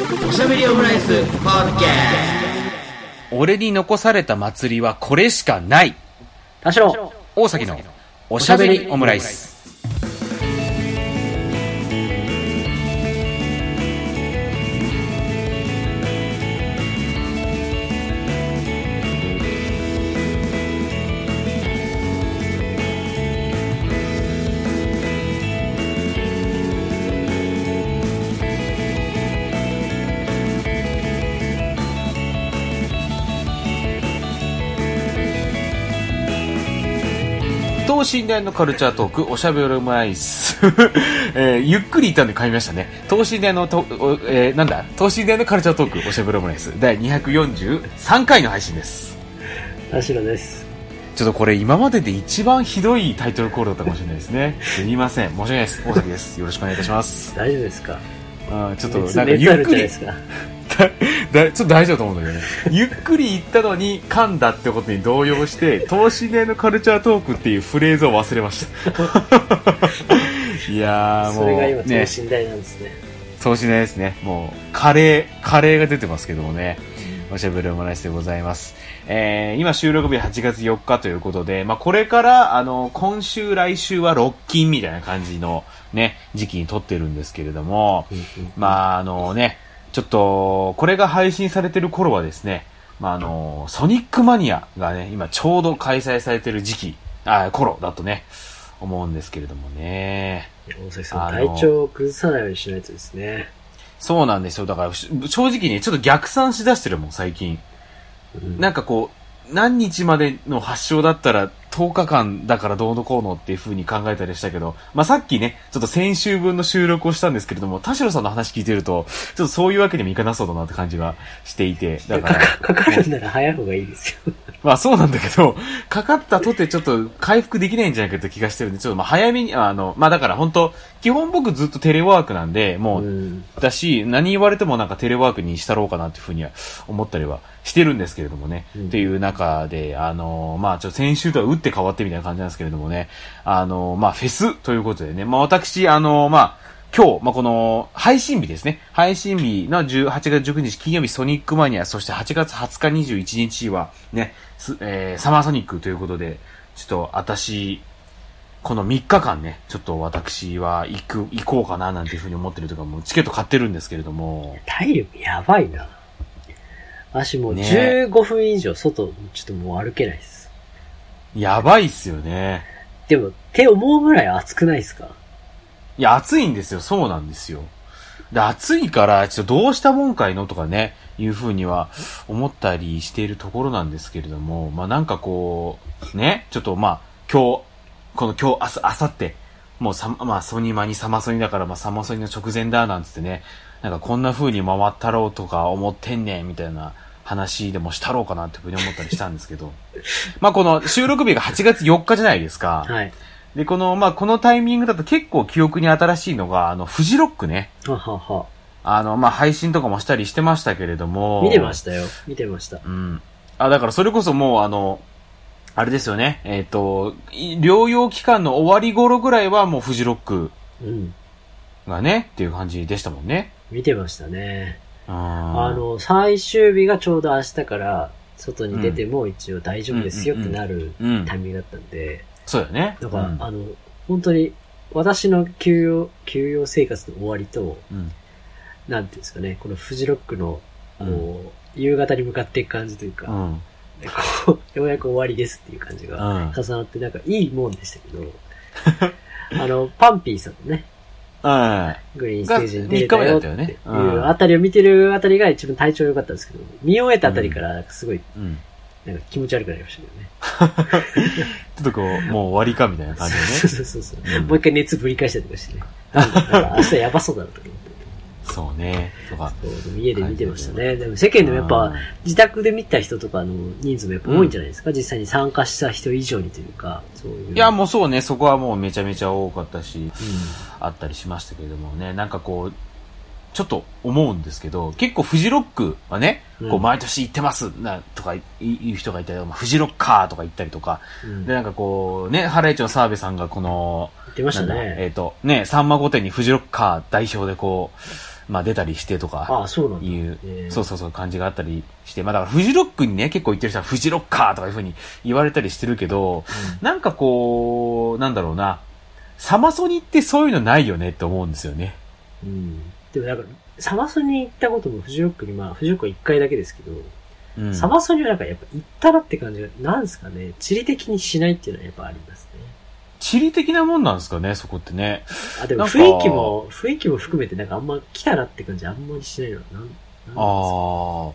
おしゃべりオムライスポッドキャ俺に残された祭りはこれしかない。田代。大崎のおしゃべりオムライス身大のカルチャートーク、おしゃべりオムライス。えーゆっくり言ったんで噛みましたね。等身大のと、おえーなんだ？等身大のカルチャートーク、おしゃべりオムライス。第243回の配信です。田代ですちょっとこれ今までで一番ひどいタイトルコールだったかもしれないですね。すみません。申し訳ないです。大崎です。よろしくお願いいたします。大丈夫ですか？あーちょっと熱なんかゆっくり、だだちょっと大丈夫だと思うんだけどね。ゆっくり言ったのに噛んだってことに動揺して、等身大のカルチャートークっていうフレーズを忘れました。いやーもそれが今う、ね、等身大なんですね等身大ですね。もう、カレー、カレーが出てますけどもね。おしゃべりオムライスでございます。えー、今収録日8月4日ということで、まあ、これから、あの、今週、来週はロッキンみたいな感じのね、時期に撮ってるんですけれども、まあ、あのね、ちょっと、これが配信されてる頃はですね、まあ、あの、ソニックマニアがね、今ちょうど開催されてる時期、あ、頃だとね、思うんですけれどもね。大崎さん体調を崩さないようにしないとですねそうなんですよ。だから、し正直ね、ちょっと逆算しだしてるもん、最近。うんなんかこう、何日までの発症だったら10日間だからどうのこうのっていう風に考えたりしたけど、まあ、さっきね、ちょっと先週分の収録をしたんですけれども、田代さんの話聞いてると、ちょっとそういうわけにもいかなそうだなって感じがしていて、だから、かかるんなら早い方がいいですよ。まあそうなんだけど、かかったとてちょっと回復できないんじゃないかって気がしてるんで、ちょっとまあ早めに、あの、まあだから本当基本僕ずっとテレワークなんで、もう、うん。だし、何言われてもなんかテレワークにしたろうかなっていうふうには思ったりはしてるんですけれどもね。うんっていう中で、あのまあちょっと先週とは打って変わってみたいな感じなんですけれどもね。あのまあフェスということでね。まあ私、あのまあ今日、まあ、この、配信日ですね。配信日の10 8月19日金曜日ソニックマニア、そして8月20日21日はね、すえーサマーソニックということで、ちょっと私、この3日間ね、ちょっと私は行く、行こうかななんていうふうに思ってるとか、もうチケット買ってるんですけれども、体力やばいな私もうね15分以上外ちょっともう歩けないですやばいっすよね。でもって思うぐらい暑くないですか？いや、暑いんですよ。そうなんですよ。で、暑いから、ちょっとどうしたもんかいのとかね、いうふうには思ったりしているところなんですけれども、まあなんかこう、ね、ちょっとまあ、今日、この今日、明日、明後日、もうさ、まあソニマにサマソニだから、まあサマソニの直前だ、なんつってね、なんかこんな風に回ったろうとか思ってんねん、みたいな話でもしたろうかなっていうふうに思ったりしたんですけど、まあこの収録日が8月4日じゃないですか。はいで、この、まあ、このタイミングだと結構記憶に新しいのが、あの、フジロックね。はははあの、まあ、配信とかもしたりしてましたけれども。見てましたよ見てましたうん。あ、だからそれこそもう、あの、あれですよね。えっ、と、い療養期間の終わり頃ぐらいはもうフジロックうんがね、っていう感じでしたもんね。見てましたねああ、の、最終日がちょうど明日から外に出ても一応大丈夫ですよってなるうんタイ。ミングだったんで、そうよね。だから、うんあの、本当に私の休養、休養生活の終わりと、うん。なんていうんですかね、このフジロックの、こう、うん夕方に向かっていく感じというか、うん。こうようやく終わりですっていう感じがうん。重なって、なんかいいもんでしたけど、あの、パンピーさんのね、うん。グリーンステージに出れたよっってたよねいううんあたりを見てるあたりが一番体調良かったんですけど、見終えたあたりから、すごい、うん。なんか気持ち悪くなりましたけどね。ちょっとこう、もう終わりかみたいな感じでね。そうそうそうそう、うんもう一回熱ぶり返したりとかしてね。なんか明日やばそうだなとか思って。そうね。とか。家で見てましたね。でも世間でもやっぱ、自宅で見た人とかの人数もやっぱ多いんじゃないですか、実際に参加した人以上にというか、そういう。いや、もうそうね、そこはもうめちゃめちゃ多かったし、うあったりしましたけれどもね、なんかこう、ちょっと思うんですけど、結構フジロックはね、うんこう毎年行ってますな、とか言う人がいたり、まあ、フジロッカーとか言ったりとか、ん。うん。で、なんかこう、ね、ハライチの澤部さんがこの、言ってましたなんだえっ、ね。と、ね、さんま御殿にフジロッカー代表でこう、まあ出たりしてとか、ああ、そうなんだ。いう、ええそうそうそう感じがあったりして、まあだからフジロックにね、結構言ってる人はフジロッカーとかいう風に言われたりしてるけど、なんかこう、なんだろうな、サマソニってそういうのないよねって思うんですよね。うん。でもなんか、サマソニに行ったこともフジロックに、まあ、フジロックは一回だけですけど、うん。サマソニはなんかやっぱ行ったらって感じが、なんですかね、地理的にしないっていうのはやっぱありますね。地理的なもんなんですかね、そこってね。あ、でも雰囲気も、雰囲気も含めてなんかあんま来たらって感じあんまりしないのは、なああ。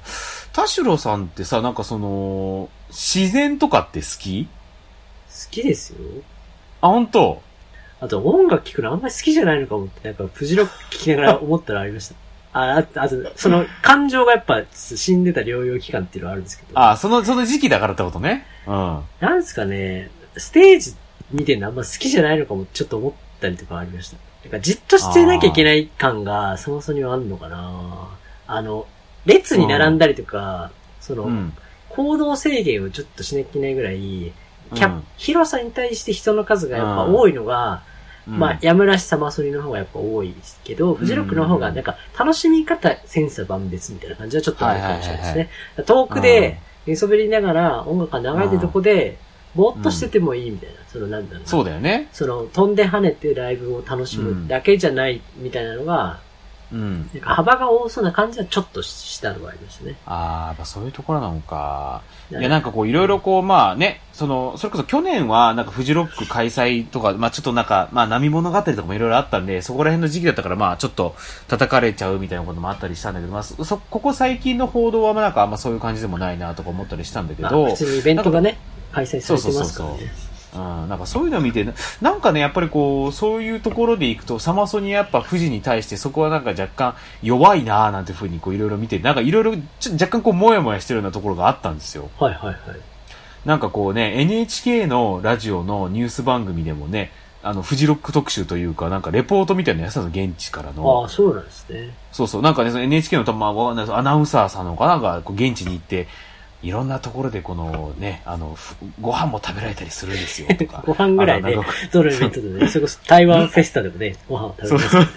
田代さんってさ、なんかその、自然とかって好き？好きですよ。あ、本当？あと音楽聴くのあんまり好きじゃないのかもって、なんかフジロック聴きながら思ったらありました。あ、あと、あと、その感情がやっぱ死んでた療養期間っていうのはあるんですけど。あ、その、その時期だからってことね。うん。なんですかね、ステージ見てるのあんま好きじゃないのかもちょっと思ったりとかありました。なんかじっとしてなきゃいけない感がそもそもにはあんのかな。あの、列に並んだりとか、その、うん。行動制限をちょっとしなきゃいけないぐらい、キャうん広さに対して人の数がやっぱ多いのが、うん。まあ、やむらしさまそりの方がやっぱ多いですけど、フジロックの方がなんか楽しみ方、センサ万別みたいな感じはちょっとあるかもしれないですね。遠くで、寝そべりながら音楽が流れてるとこで、ぼーっとしててもいいみたいな、そのなんだろうな。そうだよね。その、飛んで跳ねてライブを楽しむだけじゃないみたいなのが、うん。なんか幅が多そうな感じはちょっとしたのがありましたね。ああ、やっぱそういうところなのか。いいや、なんかこう、いろいろこう、まあね、その、それこそ去年は、なんかフジロック開催とか、まあちょっとなんか、まあ波物語とかもいろいろあったんで、そこら辺の時期だったから、まあちょっと叩かれちゃうみたいなこともあったりしたんだけど、まあそ、そここ最近の報道は、まあなんかあんまそういう感じでもないなとか思ったりしたんだけまあど、普通にイベントがね、開催されてますからそうそうそうね。うん、なんかそういうのを見て、ななんかね、やっぱりこう、そういうところでいくと、サマソニやっぱ富士に対してそこはなんか若干弱いなーなんていうふうにこういろいろ見て、なんかいろいろ若干こうもやもやしてるようなところがあったんですよ。はいはいはい。なんかこうね、NHK のラジオのニュース番組でもね、あの、フジロック特集というか、なんかレポートみたいなのやってたの、現地からの。ああ、そうなんですね。そうそう、なんかね、その NHK のたまアナウンサーさんのかなんか、こう現地に行って、いろんなところでこのね、あの、ふご飯も食べられたりするんですよ、とか。ご飯ぐらいねあのなんか、どのイベントでね、それこそ台湾フェスタでもね、ご飯を食べますからね。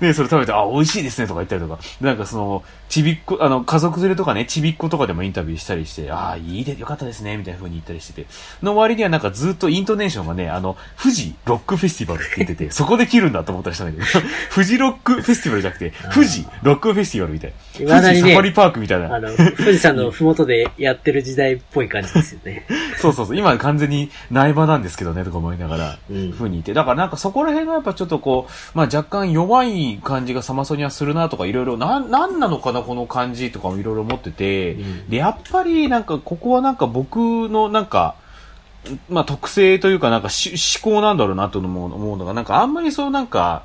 ね、それ食べて、あ、美味しいですね、とか言ったりとか。でなんかその、ちびっこ、あの、家族連れとかね、ちびっことかでもインタビューしたりして、ああ、いいで、よかったですね、みたいな風に言ったりしてて。の割にはなんかずっとイントネーションがね、あの、富士ロックフェスティバルって言ってて、そこで切るんだと思ったりしたんだけど、富士ロックフェスティバルじゃなくて、富士ロックフェスティバルみたい富士サファリパークみたいな。あの、富士山のふもとでやってる時代っぽい感じですよね。そうそうそう。今完全に苗場なんですけどね、とか思いながら、うんふうに言って。だからなんかそこら辺がやっぱちょっとこう、まあ若干弱い感じがサマソニはするなとかいろいろ、なん、なんなのかな、この感じとかもいろいろ思ってて、うんで、やっぱりなんかここはなんか僕のなんか、まあ特性というかなんかし思考なんだろうなと思う思うのが、なんかあんまりそうなんか、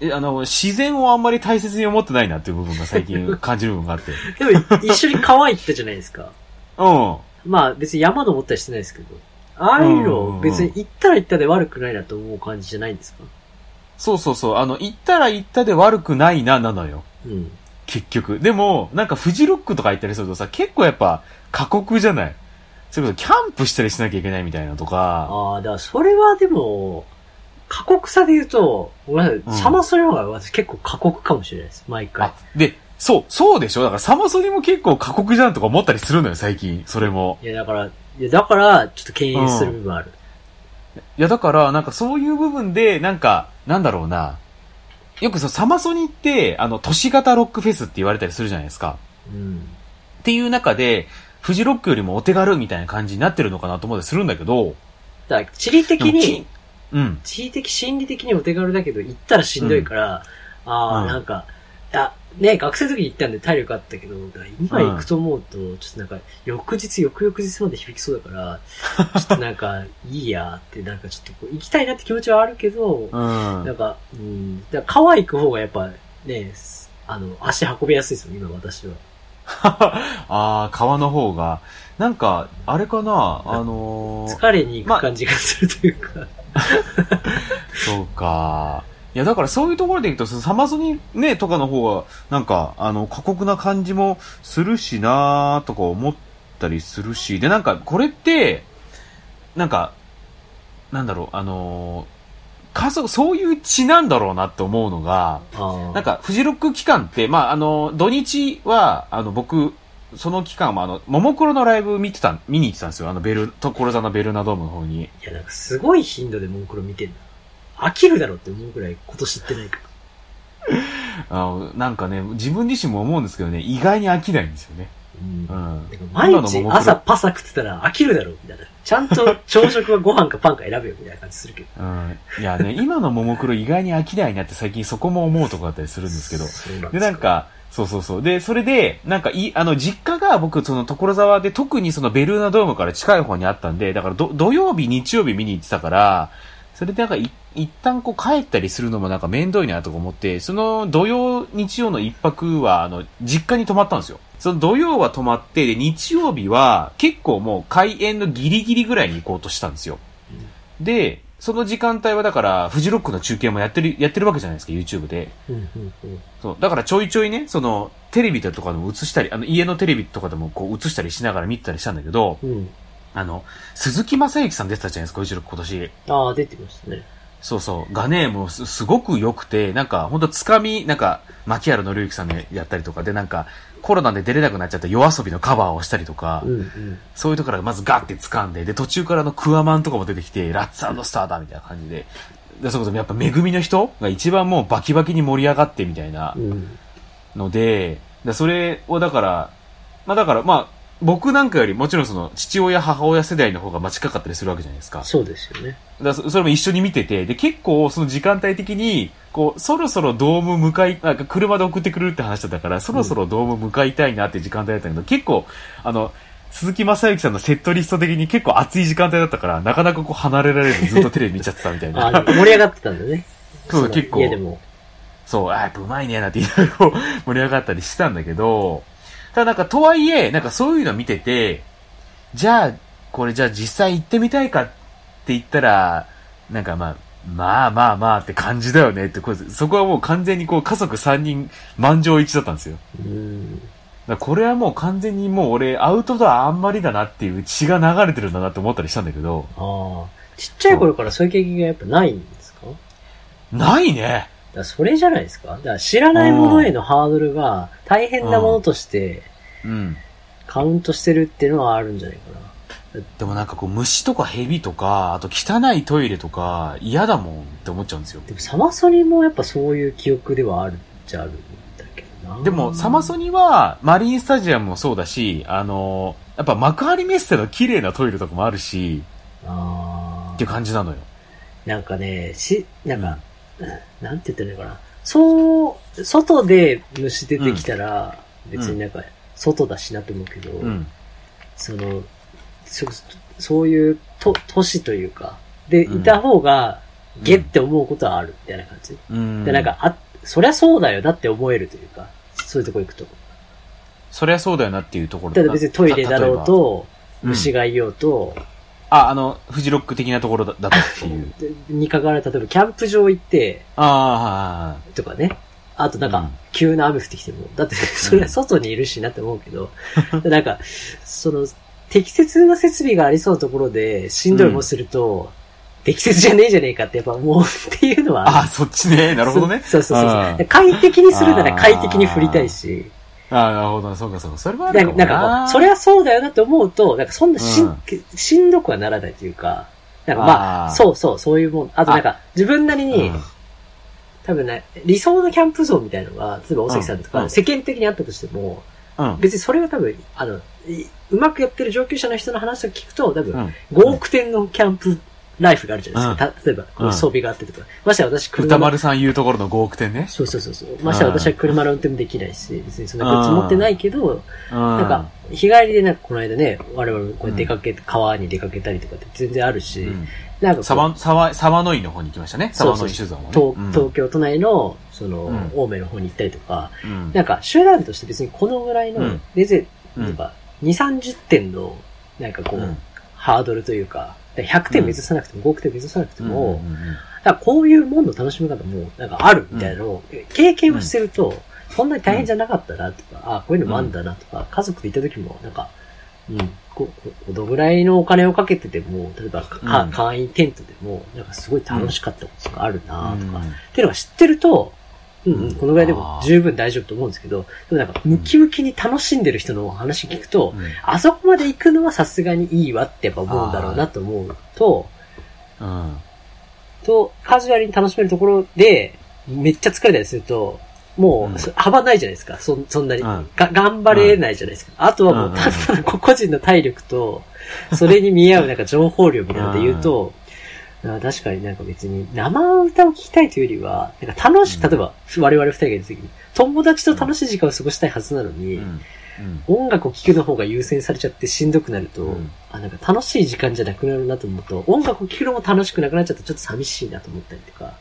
えあの、自然をあんまり大切に思ってないなっていう部分が最近 感じる部分があって。でも、一緒に川行ったじゃないですか。うん。まあ、別に山登ったりしてないですけど。ああいううんうんうの、ん別に行ったら行ったで悪くないなと思う感じじゃないんですか？そうそうそう。あの、行ったら行ったで悪くないな、なのよ。うん。結局。でも、なんかフジロックとか行ったりするとさ、結構やっぱ過酷じゃない？それこそキャンプしたりしなきゃいけないみたいなとか。ああ、だからそれはでも、過酷さで言うと、ごめんなさい、うんサマソニの方が私結構過酷かもしれないです。毎回あ。、で、そう、そうでしょ？だからサマソニも結構過酷じゃんとか思ったりするのよ、最近。それも。いや、だから、いや、だから、ちょっと敬遠する部分ある。いや、だから、なんかそういう部分で、なんか、なんだろうな。よくそのサマソニって、あの、都市型ロックフェスって言われたりするじゃないですか。うん。っていう中で、フジロックよりもお手軽みたいな感じになってるのかなと思ったりするんだけど、だ地理的に、うん。地理的、心理的にお手軽だけど、行ったらしんどいから、ああ、うんなんか、あ、ね、学生の時に行ったんで体力あったけど、今行くと思うと、ちょっとなんか、翌日、翌々日まで響きそうだから、ちょっとなんか、いいやって、なんかちょっとこう行きたいなって気持ちはあるけど、うん。なんか、うん、だから川行く方がやっぱね、あの、足運びやすいですよ、今私は。ああ、川の方が。なんか、あれかなあのー、疲れに行く感じがするというか、そうか。いや、だからそういうところでいくと、サマソニね、とかの方が、なんか、あの、過酷な感じもするしなーとか思ったりするし、で、なんか、これって、なんか、なんだろう、あのー家族、そういう血なんだろうなって思うのが、あなんか、フジロック期間って、まあ、あの、土日は、あの、僕、その期間は、あの、ももクロのライブ見てた、見に行ってたんですよ。あの、ベル、所沢のベルナドームの方に。いや、なんかすごい頻度でモンクロ見てんだ。飽きるだろって思うくらい今年行ってないから。あの、なんかね、自分自身も思うんですけどね、意外に飽きないんですよね。うんうん。毎日朝パサ食ってたら飽きるだろみたいな。ちゃんと朝食はご飯かパンか選べよみたいな感じするけど。うん。いやね、今のももクロ意外に飽きないなって最近そこも思うとこだったりするんですけど。そうなんで、なんか、そうそうそう。で、それで、なんかい、あの、実家が僕、その、所沢で特にそのベルーナドームから近い方にあったんで、だからど、土曜日、日曜日見に行ってたから、それでなんかい、一旦こう帰ったりするのもなんか面倒いなとか思って、その土曜、日曜の一泊は、あの、実家に泊まったんですよ。その土曜は泊まって、で、日曜日は結構もう開演のギリギリぐらいに行こうとしたんですよ。で、その時間帯はだから、フジロックの中継もやってる、やってるわけじゃないですか、YouTube で。そう。だからちょいちょいね、その、テレビとかでも映したり、あの、家のテレビとかでもこう映したりしながら見てたりしたんだけど、うん。あの、鈴木正幸さん出てたじゃないですか、うちの今年。ああ、出てましたね。そうそう。がね、もうすごく良くて、なんか、ほんとつかみ、なんか、牧原紀之さんのやったりとかで、なんか、コロナで出れなくなっちゃった夜遊びのカバーをしたりとか、うんうん。そういうところからまずガッて掴んで、で、途中からのクワマンとかも出てきて、ラッツスターだみたいな感じで、で、そこそやっぱ、恵みの人が一番もうバキバキに盛り上がってみたいな。ので、でそれをだから、まあだから、まあ、僕なんかよりもちろんその父親母親世代の方がまあ近かったりするわけじゃないですか。そうですよね。だそそれも一緒に見てて、で、結構その時間帯的に、こう、そろそろドーム向かい、なんか車で送ってくるって話だったから、そろそろドーム向かいたいなって時間帯だったけど、結構、あの、鈴木正幸さんのセットリスト的に結構熱い時間帯だったから、なかなかこう離れられずずっとテレビ見ちゃってたみたいな。盛り上がってたんだね。そうの結構家でも。そう、あやっぱうまいね、なんて言いながら盛り上がったりしたんだけど、ただなんかとはいえ、なんかそういうの見てて、じゃあ、これじゃあ実際行ってみたいかって言ったら、なんかまあ、まあまあまあって感じだよねって、これそこはもう完全にこう家族3人満場一致だったんですよ。うん。だこれはもう完全にもう俺アウトドアあんまりだなっていう血が流れてるんだなって思ったりしたんだけど、ああ。ちっちゃい頃からそういう経験がやっぱないんですか？ないね。らそれじゃないですか？だから知らないものへのハードルが大変なものとしてうん。カウントしてるっていうのはあるんじゃないかな。でもなんかこう虫とか蛇とか、あと汚いトイレとか嫌だもんって思っちゃうんですよ。でもサマソニもやっぱそういう記憶ではあるっちゃあるんだけどな。でもサマソニはマリンスタジアムもそうだし、あの、やっぱ幕張メッセの綺麗なトイレとかもあるし、あっていう感じなのよ。ーなんかね、し、なんか、なんて言ったらいいのかな。そう、外で虫出てきたら、別になんか、外だしなと思うけど、うん。その、そそういうと都市というか、で、うんいた方が、ゲって思うことはあるみたいな感じ。うん。で、なんか、あ、そりゃそうだよなって思えるというか、そういうとこ行くと。そりゃそうだよなっていうところただ別にトイレだろうと、うん虫がいようと、あ、あの、フジロック的なところだだとっていう。で にかかわらず、例えばキャンプ場行って、ああ、とかね。あとなんかうん、急な雨降ってきても、だってそれは外にいるしなって思うけど、でなんか、その、適切な設備がありそうなところで、しんどいもすると、適切じゃねえじゃねえかってやっぱ思うっていうのはああ、そっちね。なるほどね。そうそうそうあそう。快適にするなら快適に振りたいし、ああ、なるほど。そうか、そうか。それはあるかもななんかこう、それはそうだよなって思うと、なんかそんなしん、うんしんどくはならないというか、なんかまあ、あーそうそう、そういうもん。あとなんか、自分なりに、うん多分ね、理想のキャンプ像みたいなのが、例えば大関さんとか、うん世間的にあったとしても、うん。別にそれは多分、あの、いうまくやってる上級者の人の話を聞くと、多分、うん5億点のキャンプライフがあるじゃないですか。た例えば、装備があってとか。ましてや私、車の歌丸さん言うところの5億点ね。そうそうそうそう。ましてや私は車の運転もできないし、別にそんなグッズ持ってないけど、うん。なんか、日帰りでなんかこの間ね、我々こう出かけ、川に出かけたりとかって全然あるし、うんなんか沢、沢、沢の井の方に行きましたね。沢の井酒造もね。東うん東京都内の、その、うん青梅の方に行ったりとか、うんなんか集団として別にこのぐらいのうん、全然、うんなんか、2、30点の、なんかこう、うんハードルというか、100点目指さなくても、5億点目指さなくても、うんうんうんだこういうもんの楽しみ方も、なんかあるみたいなのを、経験をしてると、そんなに大変じゃなかったなとか、あこういうのもあんだなとか、家族でいた時も、なんか、うん。こ、こ、このぐらいのお金をかけてても、例えば、かうん。会員テントでも、なんかすごい楽しかったことがあるなとか、うん。っていうのが知ってると、うんうん、このぐらいでも十分大丈夫と思うんですけど、でもなんか、ムキムキに楽しんでる人の話聞くと、うん。あそこまで行くのはさすがにいいわってやっぱ思うんだろうなと思うと、うん。と、カジュアルに楽しめるところで、めっちゃ疲れたりすると、もう幅ないじゃないですか。そそんなに、うん。が。頑張れないじゃないですか。あとはもう、うん。ただ個人の体力と、それに見合うなんか情報量みたいなので言うと、あ確かになんか別に生歌を聴きたいというよりは、なんか楽し例えば我々二人がいる時に、友達と楽しい時間を過ごしたいはずなのに、うん。音楽を聴くの方が優先されちゃってしんどくなると、うんあ、なんか楽しい時間じゃなくなるなと思うと、音楽を聴くのも楽しくなくなっちゃってちょっと寂しいなと思ったりとか。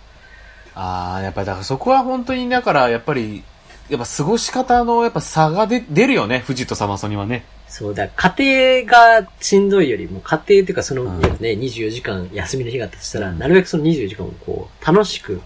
ああ、やっぱりだからそこは本当に、だからやっぱり、やっぱ過ごし方のやっぱ差が出出るよね、富士とサマソニはね。そうだ、家庭がしんどいよりも、家庭っていうかその、うん。ね、24時間休みの日があったとしたら、うん。なるべくその24時間をこう、楽しく、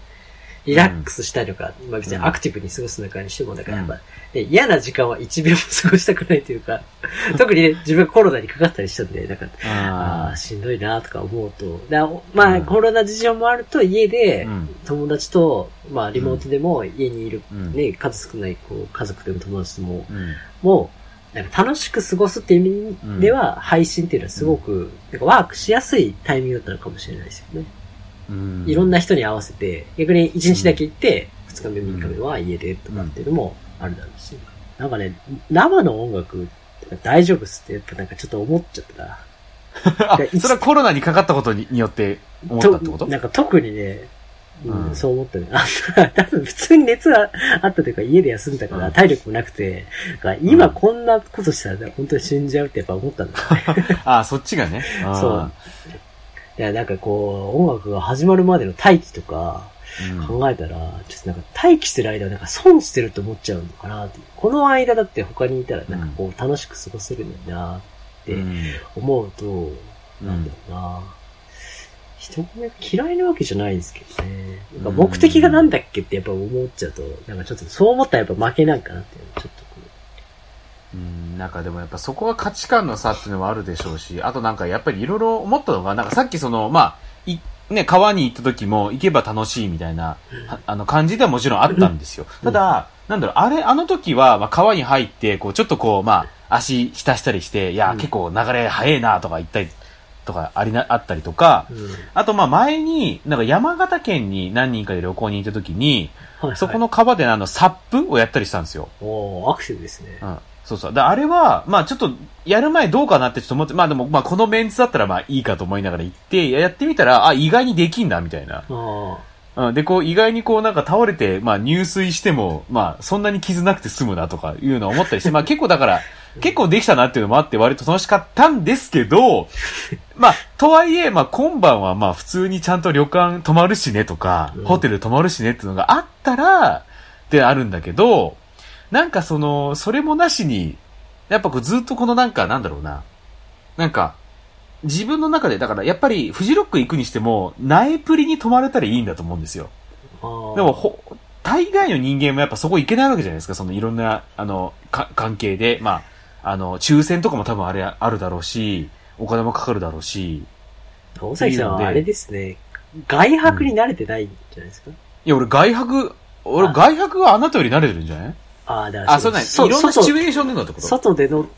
リラックスしたいのか、まあ別にうん。アクティブに過ごすのかにしても、だからやっぱ、嫌な時間は1秒も過ごしたくないというか、特にね、自分コロナにかかったりしたんで、なんか、あああ、しんどいなとか思うと、だまあ、うん。コロナ事情もあると家でう、ん。友達と、まあ、リモートでも家にいる、うん。ね、数少ない、こう、家族でも友達とも、うん。もう、なんか楽しく過ごすっていう意味では、配信っていうのはすごく、なんかワークしやすいタイミングだったのかもしれないですよね。うん。いろんな人に合わせて、逆に1日だけ行って、2日目、3日目は家でとかっていうのもあるだろうし。なんかね、生の音楽大丈夫っすって、やっぱなんかちょっと思っちゃったな。あ、それはコロナにかかったことにによって思ったってことなんか特にね、うんうんそう思ったね。あ 多分普通に熱があったというか家で休んだからうん体力もなくて、今こんなことしたら本当に死んじゃうってやっぱ思ったんだよね。あ、そっちがね。そう。いや、なんかこう、音楽が始まるまでの待機とかうん考えたら、ちょっとなんか待機してる間はなんか損してると思っちゃうのかなって。この間だって他にいたらなんかこう楽しく過ごせるのになってうん思うと、うんなんだろうな。人が嫌いなわけじゃないんですけどね。なん。か目的がなんだっけってやっぱ思っちゃうと、なんかちょっとそう思ったらやっぱ負けなんかなっていうちょっとこう。ん、なんかでもやっぱそこは価値観の差っていうのもあるでしょうし、あとなんかやっぱりいろいろ思ったのが、なんかさっきその、まあ、い、ね、川に行った時も行けば楽しいみたいな、はあの感じではもちろんあったんですよ。ただ、なんだろう、あれ、あの時は、まあ、川に入って、こう、ちょっとこう、まあ、足浸したりして、いや、うん。結構流れ早いなとか言ったり、とかありな、あったりとか、う。うん。あとまあ前に、なんか山形県に何人かで旅行に行った時に、はい、はい。そこの川であの、サップをやったりしたんですよ。おーアクティブですね。うん。そうそう。で、あれは、まあちょっと、やる前どうかなってちょっと思って、まあでも、まあこのメンツだったらまあいいかと思いながら行って、やってみたら、あ、意外にできんな、みたいな。あうん。で、こう、意外にこうなんか倒れて、まあ入水しても、まあそんなに傷なくて済むなとかいうのを思ったりして、まあ結構だから、結構できたなっていうのもあって割と楽しかったんですけど、まあ、とはいえ、まあ今晩はまあ普通にちゃんと旅館泊まるしねとか、うんホテル泊まるしねっていうのがあったら、ってあるんだけど、なんかその、それもなしに、やっぱこうずっとこのなんか、なんだろうな。なんか、自分の中で、だからやっぱりフジロック行くにしても、苗プリに泊まれたらいいんだと思うんですよ。でも、ほ、大概の人間もやっぱそこ行けないわけじゃないですか、そのいろんな、あの、か、関係で。まあ、あの、抽選とかも多分あれ、あるだろうし、お金もかかるだろうし。大崎さんはあれですね。外泊に慣れてないんじゃないですか、いや、俺外泊、俺あ外泊はあなたより慣れてるんじゃない？ああ、だからあ、そうなんそいろんなシチュ外エーションでのってこと？外での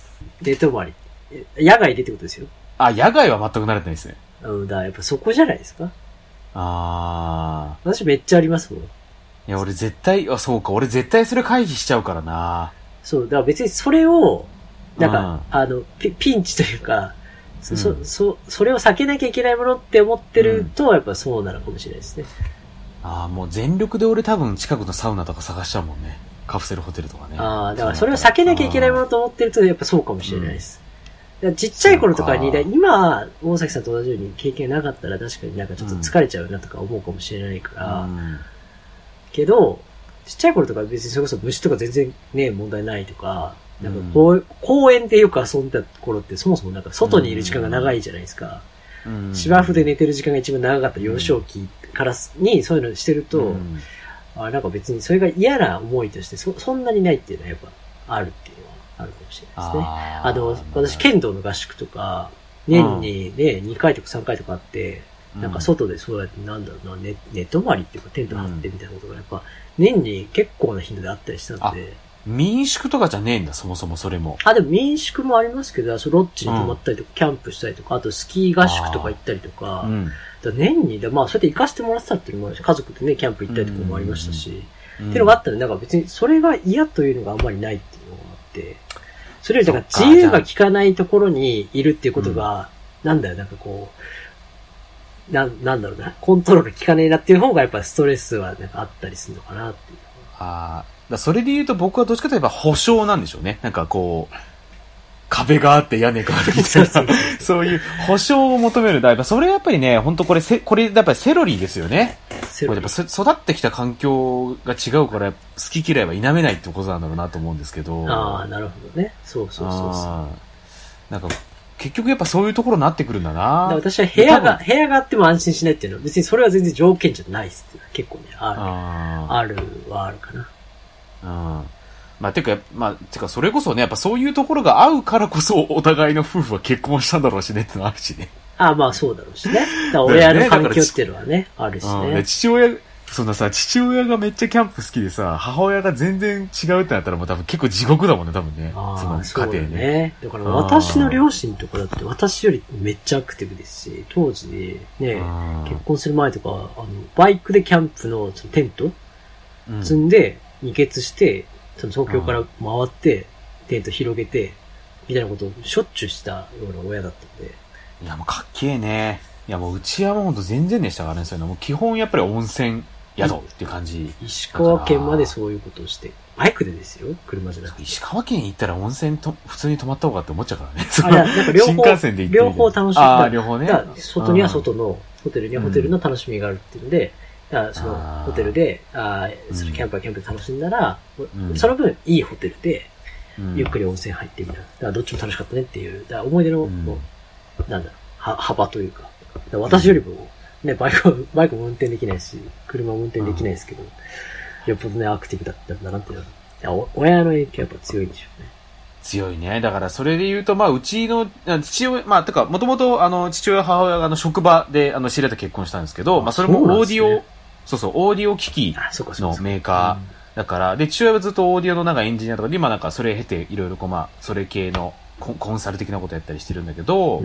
寝泊まり。え野外でってことですよ。あ、野外は全く慣れてないですね。うん、だやっぱそこじゃないですか？あ私めっちゃありますもん。ー。いや、俺絶対、あ、そうか、俺絶対それ回避しちゃうからな。そう、だから別にそれを、なんか、うんあのピ、ピンチというか、そ、そうんそ、それを避けなきゃいけないものって思ってると、やっぱそうなのかもしれないですね。あーもう全力で俺多分近くのサウナとか探しちゃうもんね。カプセルホテルとかね。ああ、だからそれを避けなきゃいけないものと思ってると、やっぱそうかもしれないです。ちっちゃい頃とかに、か今、大崎さんと同じように経験なかったら確かになんかちょっと疲れちゃうなとか思うかもしれないから、うんけど、ちっちゃい頃とか別にそれこそ虫とか全然ね、問題ないとか、なんかこう、公園でよく遊んだ頃ってそもそもなんか外にいる時間が長いじゃないですか。うん。芝生で寝てる時間が一番長かった幼少期からにそういうのしてると、うん。あなんか別にそれが嫌な思いとしてそそんなにないっていうのはやっぱあるっていうのはあるかもしれないですね。あー。あの、私、剣道の合宿とか、年にね、2回とか3回とかあって、なんか外でそうやって、なんだろうな、寝、寝泊まりっていうかテント張ってみたいなことがやっぱ、年に結構な頻度であったりしたんで、民宿とかじゃねえんだ、そもそもそれも。あ、でも民宿もありますけど、そのロッジに泊まったりとか、キャンプしたりとか、あとスキー合宿とか行ったりとか、うん。だ年に、でまあそうやって行かせてもらってたっていうのもあるし、家族でね、キャンプ行ったりとかもありましたし、っていうのがあったら、なんか別にそれが嫌というのがあんまりないっていうのがあって、それよりだからそっか自由が利かないところにいるっていうことが、なんだよ、なんかこう、なん、なんだろうな、コントロール効かねえなっていう方がやっぱストレスはなんかあったりするのかなっていう。ああ、だそれで言うと僕はどっちかといえば保証なんでしょうね。なんかこう、壁があって屋根があるみたそういな、そういう保証を求める。だやっぱそれはやっぱりね、本当これせ、これやっぱりセロリですよね。これやっぱそ育ってきた環境が違うから、好き嫌いは否めないってことなんだろうなと思うんですけど。ああ、なるほどね。そうそうそうそう。なんか、結局やっぱそういうところになってくるんだな私は部屋が、部屋があっても安心しないっていうのは別にそれは全然条件じゃないっす結構ね、あある、あるはあるかな。ーうん。まあ、てか、まあ、てか、それこそね、やっぱそういうところが合うからこそ、お互いの夫婦は結婚したんだろうしねってのあるしね。ああ、まあそうだろうしね。親の環境っていうのはね、あるしね。父親、そんなさ、父親がめっちゃキャンプ好きでさ、母親が全然違うってなったらもう多分結構地獄だもんね、多分ね。ああ、その家庭ね。ね。だから私の両親とかだって私よりめっちゃアクティブですし、当時ね、うん結婚する前とか、あの、バイクでキャンプのそのテントうん積んで、二欠して、その東京から回って、テント広げて、みたいなことをしょっちゅうしたような親だったんで。いや、もうかっけえね。いや、もううちはもうほんと全然でしたからね、そういうの。もう基本やっぱり温泉宿っていう感じ。石川県までそういうことをして、バイクでですよ車じゃなくて。石川県行ったら温泉と普通に泊まった方がって思っちゃうからね。あ、いや、なんか両方、新幹線で行ってみ両て方楽しみああ、両方ね。外には外の、ホテルにはホテルの楽しみがあるっていうんで、だからそのホテルで、あそのキャンプはキャンプで楽しんだら、んその分いいホテルで、うんゆっくり温泉入ってみたいな。だからどっちも楽しかったねっていう、だ思い出の、うんなんだろう、は幅というか。だから私よりも、ね、バイクは、バイクも運転できないし、車も運転できないですけど、よっぽどね、アクティブだったんだなっていうの親の影響やっぱ強いんでしょうね。強いね。だからそれで言うと、まあ、うちの、あ父親、まあ、てか、もともと、あの、父親、母親が、あの、職場で、あの、知り合って結婚したんですけど、あまあ、それもオーディオ、そうそう、オーディオ機器のか。メーカーだから、で、父親はずっとオーディオのなんかエンジニアとかで、今なんかそれ経て、いろいろこう、まあ、それ系のコンサル的なことやったりしてるんだけど、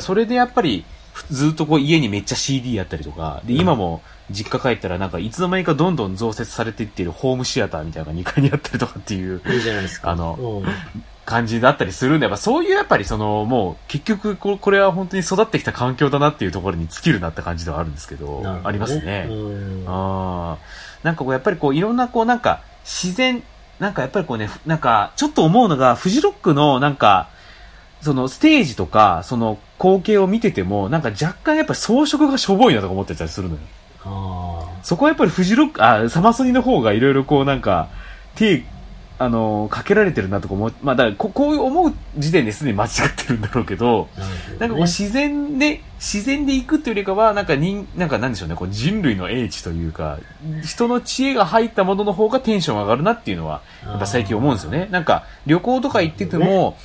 それでやっぱり、ふずっとこう家にめっちゃ CD やったりとか、で、うん。今も実家帰ったらなんかいつの間にかどんどん増設されていっているホームシアターみたいなのが2階にあったりとかっていういいじゃないですか。あのうん。感じだったりするんで、やっぱそういうやっぱりその、もう結局ここれは本当に育ってきた環境だなっていうところに尽きるなって感じではあるんですけど、どありますね。うん。あー。なんかこうやっぱりこういろんなこうなんか自然、なんかやっぱりこうね、ふなんかちょっと思うのがフジロックのなんか、そのステージとか、その光景を見てても、なんか若干やっぱり装飾がしょぼいなとか思ってたりするのよ。あそこはやっぱりフジロック、あ、サマソニの方がいろいろこうなんか、手、あの、かけられてるなとか思う、まあだからここういう思う時点ですでに間違ってるんだろうけど、あ、なね。なんかこう自然で、自然で行くっていうよりかは、なんか人、なんかなんでしょうね、こう人類の英知というか、人の知恵が入ったものの方がテンション上がるなっていうのは、やっぱ最近思うんですよね。なんか旅行とか行ってても、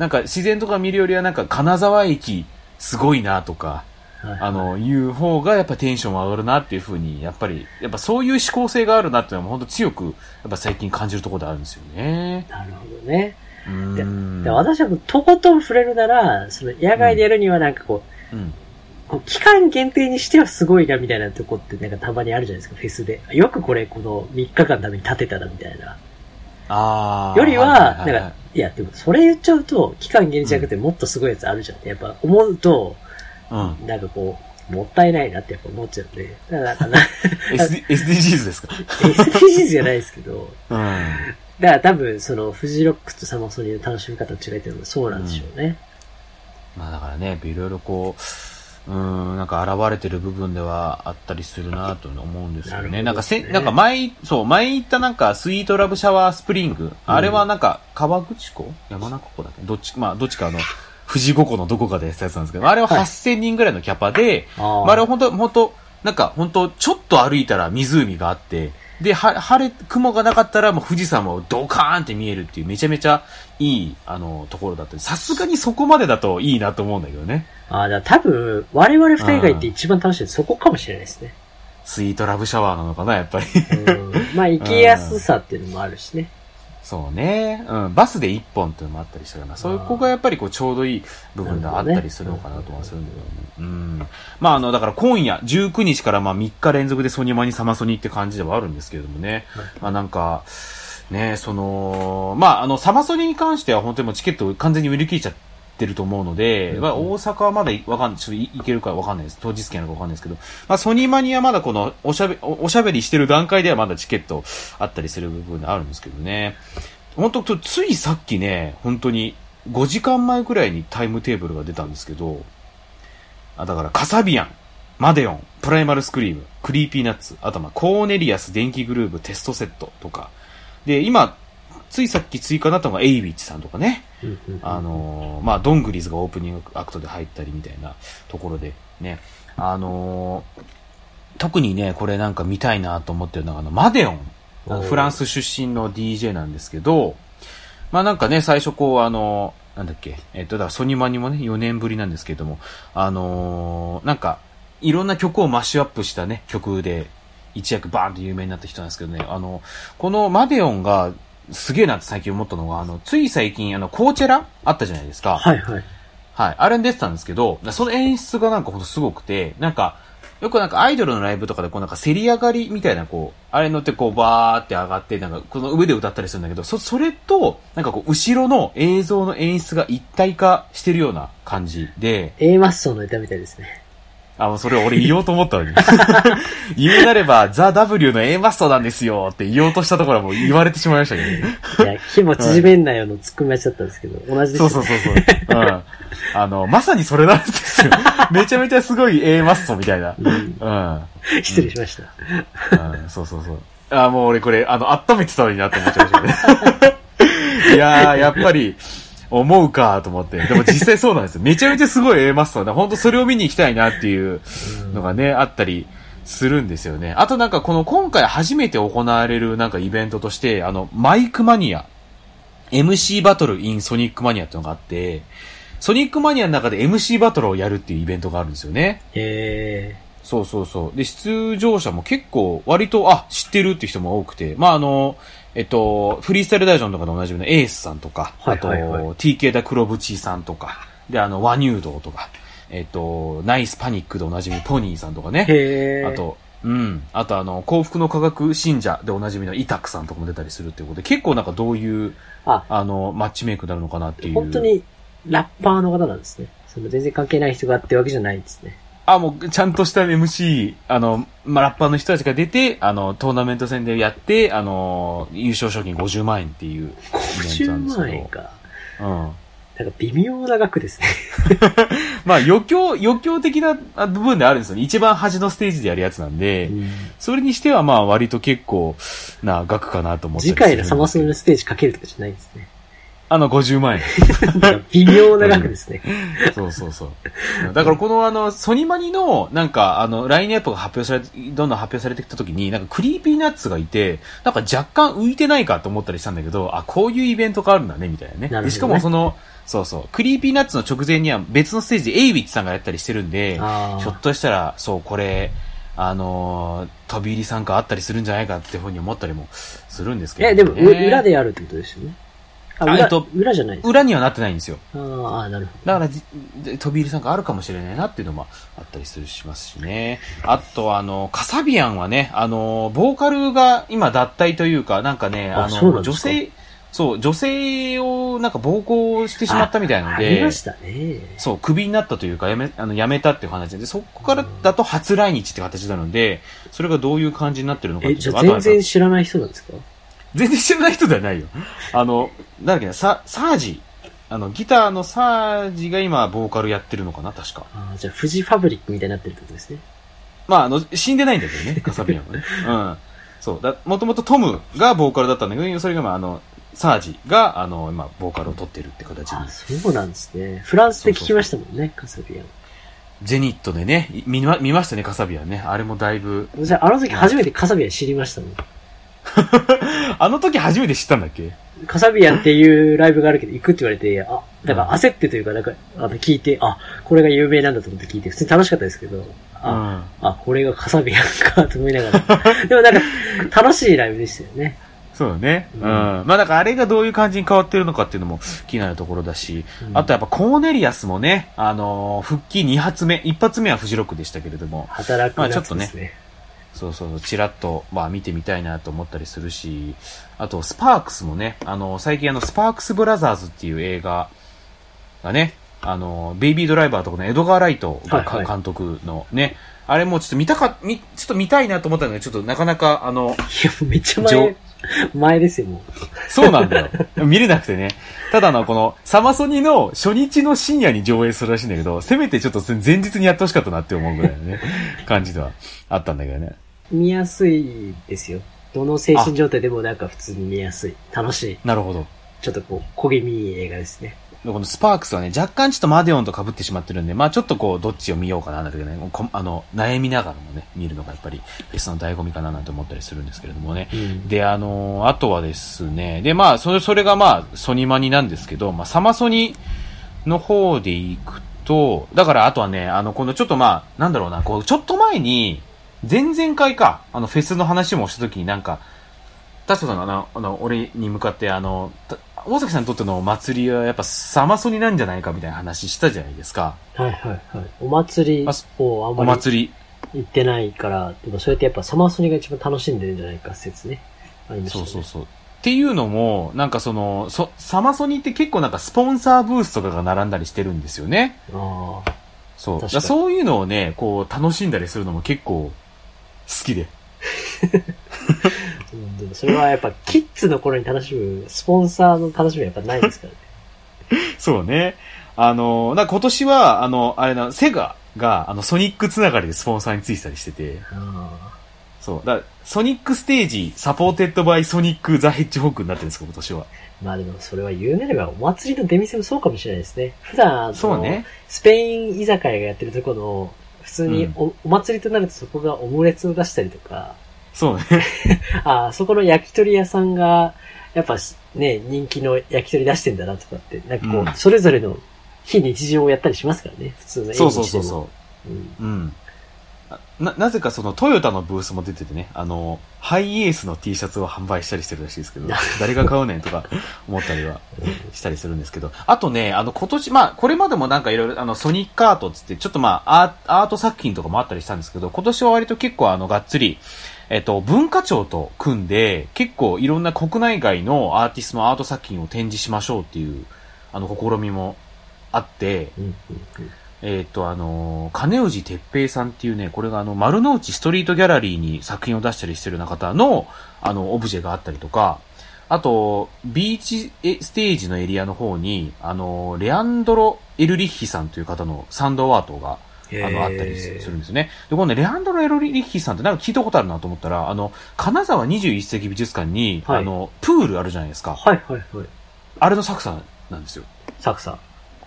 なんか自然とか見るよりはなんか金沢駅すごいなとか、はいはいあの、いう方がやっぱテンション上がるなっていうふうに、やっぱり、やっぱそういう思考性があるなっていうのは本当強く、やっぱ最近感じるところであるんですよね。なるほどね。うーん。で私はとことん触れるなら、その野外でやるにはなんかこう、うん。こう期間限定にしてはすごいなみたいなとこってなんかたまにあるじゃないですか、フェスで。よくこれこの3日間のために立てたらみたいな。ああ。よりは、なんか、いや、でもそれ言っちゃうと、期間限定じゃなくてもっとすごいやつあるじゃんって、やっぱ思うと、うん。なんかこう、もったいないなってやっぱ思っちゃうんで。だから な SDGs ですか？SDGs じゃないですけど、うん。だから多分そのフジロックとサマソニの楽しみ方の違いっていうのはそうなんでしょうね。まあだからね、いろいろこう、うーん、なんか現れてる部分ではあったりするなと思うんですよね。なんかせ、なんか前、そう、前行ったなんかスイートラブシャワースプリング。あれはなんか川口湖？山中湖だっけ？どっち、まあどっちかあの、富士五湖のどこかでやったやつなんですけど、あれははい。8000人ぐらいのキャパで、あまああれは本当本当なんか本当ちょっと歩いたら湖があって、で、は晴れ、雲がなかったらもう富士山もドカーンって見えるっていうめちゃめちゃいい、あの、ところだったりさすがにそこまでだといいなと思うんだけどね。ああ、だ多分、我々二人が行って一番楽しいのはそこかもしれないですね。スイートラブシャワーなのかな、やっぱり。うん。まあ、行きやすさっていうのもあるしね。そうね。うん。バスで一本っていうのもあったりしたからな。そこがやっぱりこうちょうどいい部分があったりするのかなとはするんだけどね。うん。まああの、だから今夜、19日からまあ3日連続でソニマにサマソニって感じではあるんですけれどもね。はいまあなんか、ねその、まああの、サマソニに関しては本当にもうチケット完全に売り切れちゃってると思うので、うんまあ大阪はまだいわかんちょっといいけるかわかんないです。当日券なのかわかんないですけど、まあソニマニはまだこのおしゃべ、おおしゃべりしてる段階ではまだチケットあったりする部分であるんですけどね。本当ついさっきね、本当に5時間前くらいにタイムテーブルが出たんですけど、あ、だからカサビアン、マデオン、プライマルスクリーム、クリーピーナッツ、あとまあコーネリアス、電気グルーヴ、テストセットとか。で、今、ついさっき追加になったのがエイウィッチさんとかね。あのーまあ、ドングリズがオープニングアクトで入ったりみたいなところでね。あのー特にね、これなんか見たいなと思ってるのが、あの、マデオン。フランス出身の DJ なんですけど、まあなんかね、最初こう、あの、なんだっけ、えっと、だからソニマにもね、4年ぶりなんですけども、あのーなんか、いろんな曲をマッシュアップしたね、曲で、一躍バーンと有名になった人なんですけどね、あの、このマデオンが、すげえなって最近思ったのが、あの、つい最近、あの、コーチェラあったじゃないですか。はいはい。はい。あれに出てたんですけど、その演出がなんかほんとすごくて、なんか、よくなんかアイドルのライブとかでこうなんか競り上がりみたいなこう、あれ乗ってこうバーって上がって、なんかこの上で歌ったりするんだけど、そ、それと、なんかこう後ろの映像の演出が一体化してるような感じで、A マッソの歌みたいですね。あ、もうそれ俺言おうと思ったのに。言うなれば、ザ・ W の A マストなんですよって言おうとしたところはもう言われてしまいましたけどね。いや、火も縮めんなよのツッコミ待ちだったんですけど、同じですよそうそうそうそう。うん。あの、まさにそれなんですよ。めちゃめちゃすごい A マストみたいな。うんうん。失礼しました。うん、そうそうそう。あ、もう俺これ、あの、温めてたのになって思っちゃいましたね。いやー、やっぱり、思うかと思って。でも実際そうなんですよ。めちゃめちゃすごい A マストで、本当それを見に行きたいなっていうのがね、あったりするんですよね。あとなんかこの今回初めて行われるなんかイベントとして、あの、マイクマニア、MC バトル in ソニックマニアっていうのがあって、ソニックマニアの中で MC バトルをやるっていうイベントがあるんですよね。へそうそうそう。で、出場者も結構割と、あ、知ってるっていう人も多くて、まあ、あの、えっと、フリースタイルダイジョンとかでおなじみのエースさんとか、はいはいはいあと、TK ダ黒淵さんとか、で、あの、和乳道とか、えっと、ナイスパニックでおなじみポニーさんとかー。ね。あ、と、うん。あとあの、幸福の科学信者でおなじみのイタクさんとかも出たりするっていうことで、結構なんかどういう、あ、あの、マッチメイクになるのかなっていう。本当にラッパーの方なんですね。その全然関係ない人がってわけじゃないんですね。あ、もう、ちゃんとした MC、あの、まあ、ラッパーの人たちが出て、あの、トーナメント戦でやって、あの、優勝賞金50万円っていうイベントなんです50万。円か。うん。なんか微妙な額ですね。まあ、余興、余興的なあ部分であるんですよね。一番端のステージでやるやつなんで、うんそれにしてはまあ、割と結構な額かなと思って。次回のサマソニのステージかけるとかじゃないんですね。あの、50万円。微妙な額ですね。そうそうそう。だからこのあの、ソニマニの、なんかあの、ラインナップが発表されて、どんどん発表されてきた時に、なんかクリーピーナッツがいて、なんか若干浮いてないかと思ったりしたんだけど、あ、こういうイベントがあるんだね、みたいなね。なるほどねでしかもその、そうそう、クリーピーナッツの直前には別のステージでエイビッツさんがやったりしてるんで、あひょっとしたら、そう、これ、あのー飛び入り参加あったりするんじゃないかっていうふうに思ったりもするんですけど、え、でも、う裏でやるってことですよね。あ、裏あえっと裏じゃないです裏にはなってないんですよ。あーあー、なるほだから飛び入り参加あるかもしれないなっていうのもあったりするしますしね。あと、あの、カサビアンはね、あの、ボーカルが今脱退というか、なんかね、ああの、女性、そう、女性をなんか暴行してしまったみたいど。のでね。そう、クビになったというか、やめ、あの、やめたっていう話で、そこからだと初来日って形なので、それがどういう感じになってるのかってえ、いうじゃあととは全然知らない人なんですか？全然知らない人ではないよ。あの、なんだっけな、サ、サージ。あの、ギターのサージが今、ボーカルやってるのかな、確か。あーじゃあ、富士ファブリックみたいになってるってことですね。まあ、あの、死んでないんだけどね、カサビアンはね。うん。そう。だ、もともとトムがボーカルだったんだけど、それがまあ、あの、サージが、あの、今、ボーカルを取ってるって形にあ、。そうなんですね。フランスで聞きましたもんね、カサビアン。ゼニットでね、い見ま、見ましたね、カサビアンね。あれもだいぶ、じゃあ、あの時初めてカサビアン知りましたもん。あの時初めて知ったんだっけ？カサビアンっていうライブがあるけど行くって言われて、あ、だから焦ってというか、なんか、あの、聞いて、あ、これが有名なんだと思って聞いて、普通に楽しかったですけど、あ、あ、これがカサビアンかと思いながら。でもなんか、楽しいライブでしたよね。そうだね。ううんん。まあだからあれがどういう感じに変わってるのかっていうのも気になるところだし、うんあとやっぱコーネリアスもね、あのー復帰2発目、1発目はフジロックでしたけれども、働くまあちょっとね。そうそうそう、ちらっと、まあ見てみたいなと思ったりするし、あと、スパークスもね、あの、最近あの、スパークスブラザーズっていう映画がね、あの、ベイビードライバーとかのエドガー・ライトがかはいはい。監督のね、あれもちょっと見たか、み、ちょっと見たいなと思ったんだけど、ちょっとなかなか、あの、いや、めっちゃ上前、前ですよ、もそうなんだよ。見れなくてね。ただあの、この、サマソニの初日の深夜に上映するらしいんだけど、せめてちょっと前日にやってほしかったなって思うぐらいのね、感じではあったんだけどね。う。見やすいですよ。どの精神状態でもなんか普通に見やすい。楽しい。なるほど。ちょっとこう、焦げみいい映画ですね。このスパークスはね、若干ちょっとマデオンと被ってしまってるんで、まあちょっとこう、どっちを見ようかななんてね、こあの、悩みながらもね、見るのがやっぱり、フェスの醍醐味かななんて思ったりするんですけれどもね。うん。で、あのあとはですね、で、まあ、それ、それがまあ、ソニマニなんですけど、まあ、サマソニの方で行くと、だからあとはね、あの、このちょっとまあ、なんだろうな、こう、ちょっと前に、前々回か、あの、フェスの話もした時になんか、タシトさんがあの、あの、俺に向かって、あの、た大崎さんにとってのお祭りはやっぱサマソニなんじゃないかみたいな話したじゃないですか。はいはいはい。お祭りをあんまり祭り。行ってないから、でもそれってやっぱサマーソニが一番楽しんでるんじゃないか説ね。ありましたね。そうそうそう。っていうのも、なんかその、そ、サマソニって結構なんかスポンサーブースとかが並んだりしてるんですよね。ああ。そう。だそういうのをね、こう、楽しんだりするのも結構、好きで。うん、でもそれはやっぱキッズの頃に楽しむ、スポンサーの楽しみはやっぱないですからね。そうね。あの、な今年は、あの、あれな、セガが、あの、ソニックつながりでスポンサーについてたりしてて、あそう。だソニックステージ、サポーテッドバイソニックザヘッジホッグになってるんですか、今年は。あ。まあでもそれは言うなればお祭りの出店もそうかもしれないですね。普段、そうね。スペイン居酒屋がやってるところの、普通にお,、お祭りとなるとそこがオムレツを出したりとか、そうね。ああ、そこの焼き鳥屋さんが、やっぱしね、人気の焼き鳥出してんだなとかって、なんかこう、うんそれぞれの非日常をやったりしますからね、普通の縁日でも。そうそうそうそう。うん。うん。な、なぜかそのトヨタのブースも出ててね、あの、ハイエースの T シャツを販売したりしてるらしいですけど、誰が買うねんとか思ったりはしたりするんですけど、あとね、あの今年、まあこれまでもなんかいろいろあのソニックアートっつって、ちょっとまあアーアート作品とかもあったりしたんですけど、今年は割と結構あのがっつり、えっと、文化庁と組んで、結構いろんな国内外のアーティストのアート作品を展示しましょうっていう、あの試みもあって、えっ、と、あの金氏哲平さんっていうね、これがあの、丸の内ストリートギャラリーに作品を出したりしてるような方の、あの、オブジェがあったりとか、あと、ビーチステージのエリアの方に、あの、レアンドロ・エルリッヒさんという方のサンドアートが、あの、あったりするんですね。で、このね、レアンドロ・エルリッヒさんってなんか聞いたことあるなと思ったら、あの、金沢21世紀美術館に、はいあの、プールあるじゃないですか。はいはいはい。あれの作者なんですよ。サクサ。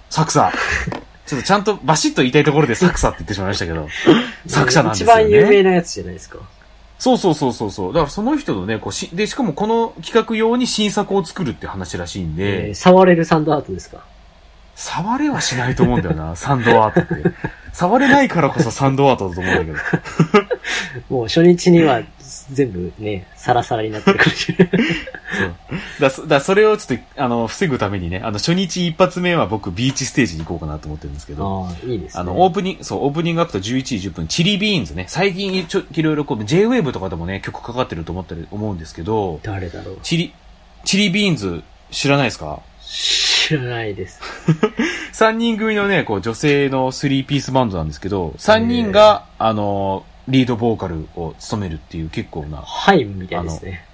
作者。ちょっとちゃんとバシッと言いたいところで作者って言ってしまいましたけど、作者なんですよね。一番有名なやつじゃないですか。そうそうそうそうそう。だからその人のね、こうし、で、しかもこの企画用に新作を作るって話らしいんで、えー触れるサンドアートですか？触れはしないと思うんだよな、サンドアートって。触れないからこそサンドアートだと思うんだけど。もう初日には全部ね、サラサラになってるかもしれない。そう。だそだそれをちょっと、あの、防ぐためにね、あの、初日一発目は僕ビーチステージに行こうかなと思ってるんですけど、ああ、いいですね。あの、オープニング、そう、オープニングアクト11時10分、チリビーンズね。最近ちょ、いろいろこう、J-Wave とかでもね、曲かかってると思ったり、思うんですけど、誰だろう。チリ、チリビーンズ知らないですか？知らないです。3人組のね、こう、女性の3ピースバンドなんですけど、3人が、あの、リードボーカルを務めるっていう結構な、ハイムみたいですね。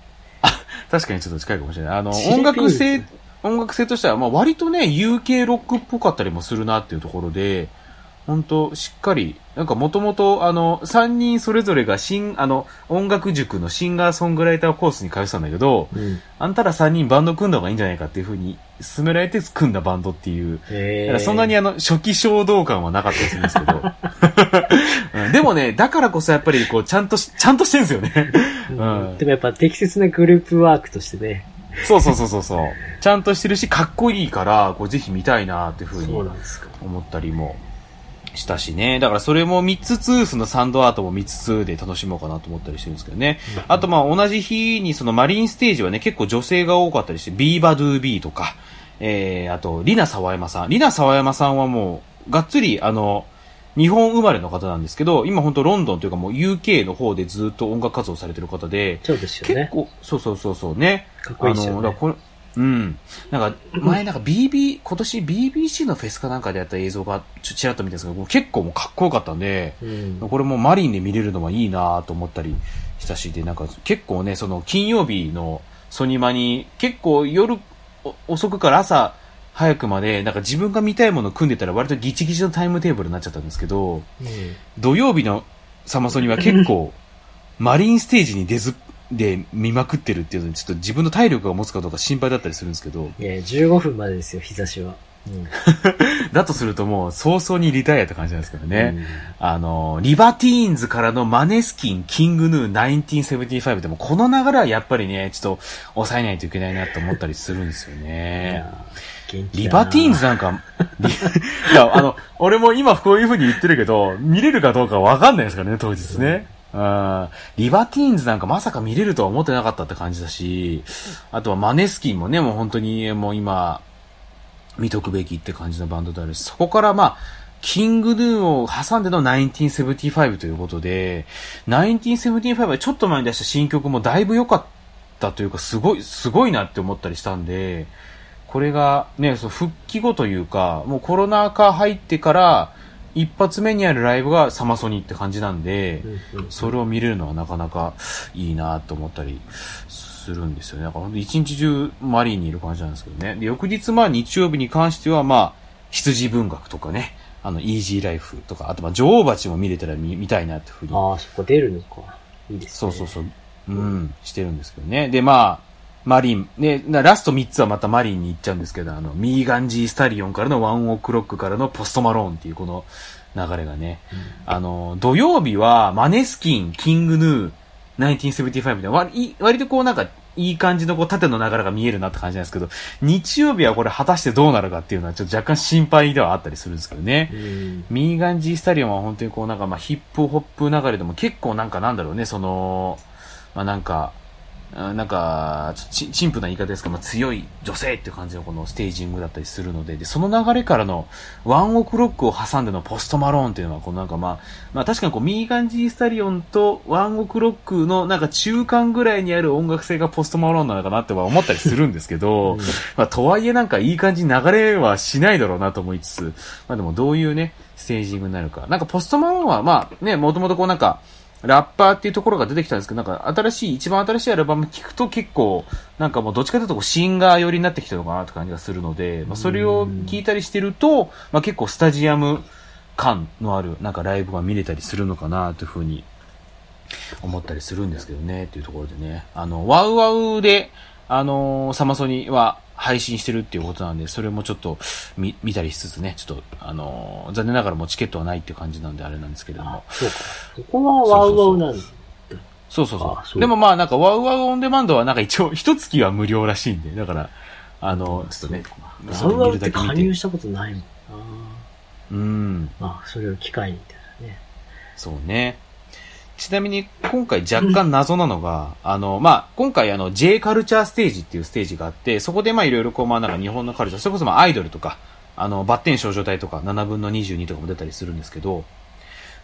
確かにちょっと近いかもしれない。あの、音楽性、音楽性としては、まあ割とね、UK ロックっぽかったりもするなっていうところで、本当しっかり、なんかもともと、あの、3人それぞれが新、あの、音楽塾のシンガーソングライターコースに通ってたんだけど、うん。あんたら3人バンド組んだ方がいいんじゃないかっていう風に勧められて組んだバンドっていう、だへからそんなにあの、初期衝動感はなかったりするんですけど、うんでもね、だからこそやっぱりこう、ちゃんとし、ちゃんとしてんすよね。うんでもやっぱ適切なグループワークとしてね。そうそうそうそうそう。ちゃんとしてるし、かっこいいから、こう、ぜひ見たいなっていうふうに。思ったりもしたしね。だからそれも見つつ、そのサンドアートも見つつで楽しもうかなと思ったりしてるんですけどね。あとまあ同じ日にそのマリンステージはね、結構女性が多かったりして、ビーバドゥービーとか、えー、あと、リナ沢山さん。リナ沢山さんはもう、がっつり、あの、日本生まれの方なんですけど、今本当ロンドンというかもう UK の方でずっと音楽活動されてる方で、そうですよね。結構、そうそうそうそうね。かっこいいですよねあの、だからこれ、うん。なんか、前なんか BB、今年 BBC のフェスかなんかでやった映像が、ちょ、ちらっと見たんですけど、結構もうかっこよかったんで、うん。これもマリンで見れるのはいいなと思ったりしたし、で、なんか結構ね、その金曜日のソニマに、結構夜お遅くから朝早くまで、なんか自分が見たいもの組んでたら割とギチギチのタイムテーブルになっちゃったんですけど、うん土曜日のサマソニは結構、マリンステージに出ず、で見まくってるっていうのに、ちょっと自分の体力が持つかどうか心配だったりするんですけど、いや、15分までですよ、日差しは。うん。だとするともう早々にリタイアって感じなんですけどね。うんあの、リバティーンズからのマネスキン、キングヌー、1975でも、この流れはやっぱりね、ちょっと抑えないといけないなと思ったりするんですよいね。リバティーンズなんか、リいや、あの、俺も今こういう風に言ってるけど、見れるかどうかわかんないですからね、当日ね。うんリバティーンズなんかまさか見れるとは思ってなかったって感じだし、あとはマネスキンもね、もう本当にもう今、見とくべきって感じのバンドであるし、そこからまあ、キングヌーを挟んでの1975ということで、1975はちょっと前に出した新曲もだいぶ良かったというか、すごい、すごいなって思ったりしたんで、これがね、そう復帰後というか、もうコロナ禍入ってから、一発目にあるライブがサマソニって感じなんで、それを見れるのはなかなかいいなと思ったりするんですよね。だから本当一日中マリーにいる感じなんですけどね。で、翌日まあ日曜日に関してはまあ、羊文学とかね、あの、イージーライフとか、あとまあ、女王蜂も見れたら見見たいなってふうにああ、そこ出るのか。いいですね。そうそうそう。うん、してるんですけどね。で、まあ、マリン、ね、なラスト3つはまたマリンに行っちゃうんですけど、あの、ミーガンジースタリオンからのワンオクロックからのポストマローンっていうこの流れがね、あの、土曜日はマネスキン、キングヌー、1975みたいな、割割とこうなんか、いい感じのこう縦の流れが見えるなって感じなんですけど、日曜日はこれ果たしてどうなるかっていうのはちょっと若干心配ではあったりするんですけどね。うん。ミーガンジースタリオンは本当にこうなんかまあヒップホップ流れでも結構なんかなんだろうね、その、まあなんか、あなんか、ちょち陳腐な言い方ですけど、まあ、強い女性っていう感じのこのステージングだったりするので、で、その流れからのワンオクロックを挟んでのポストマローンっていうのは、このなんかまあ、まあ確かにこうミーガンジースタリオンとワンオクロックのなんか中間ぐらいにある音楽性がポストマローンなのかなっては思ったりするんですけど、うんまあ、とはいえなんかいい感じに流れはしないだろうなと思いつつ、まあでもどういうね、ステージングになるか。なんかポストマローンはまあね、もともとこうなんか、ラッパーっていうところが出てきたんですけど、なんか新しい、一番新しいアルバム聞くと結構、なんかもうどっちかというとこうシンガー寄りになってきてるのかなって感じがするので、まあそれを聞いたりしてると、まあ結構スタジアム感のあるなんかライブが見れたりするのかなというふうに思ったりするんですけどね、っていうところでね。あの、ワウワウで、あのーサマソニは配信してるっていうことなんで、それもちょっと見見たりしつつね、ちょっと、あのー残念ながらもうチケットはないっていう感じなんであれなんですけれども。そうか。そこはワウワウなんだ。そうそうそう。あそうでもまあなんかワウワウオンデマンドはなんか一応一月は無料らしいんで、だから、あの、ちょっとね、ワウワウって。加入したことないもんな。うん。まあ、それを機会にみたいなね。そうね。ちなみに今回若干謎なのが、あの、まあ、今回あの J カルチャーステージっていうステージがあって、そこでまあいろいろこうまあなんか日本のカルチャー、それこそまあアイドルとか、あの、バッテン少女隊とか7分の22とかも出たりするんですけど、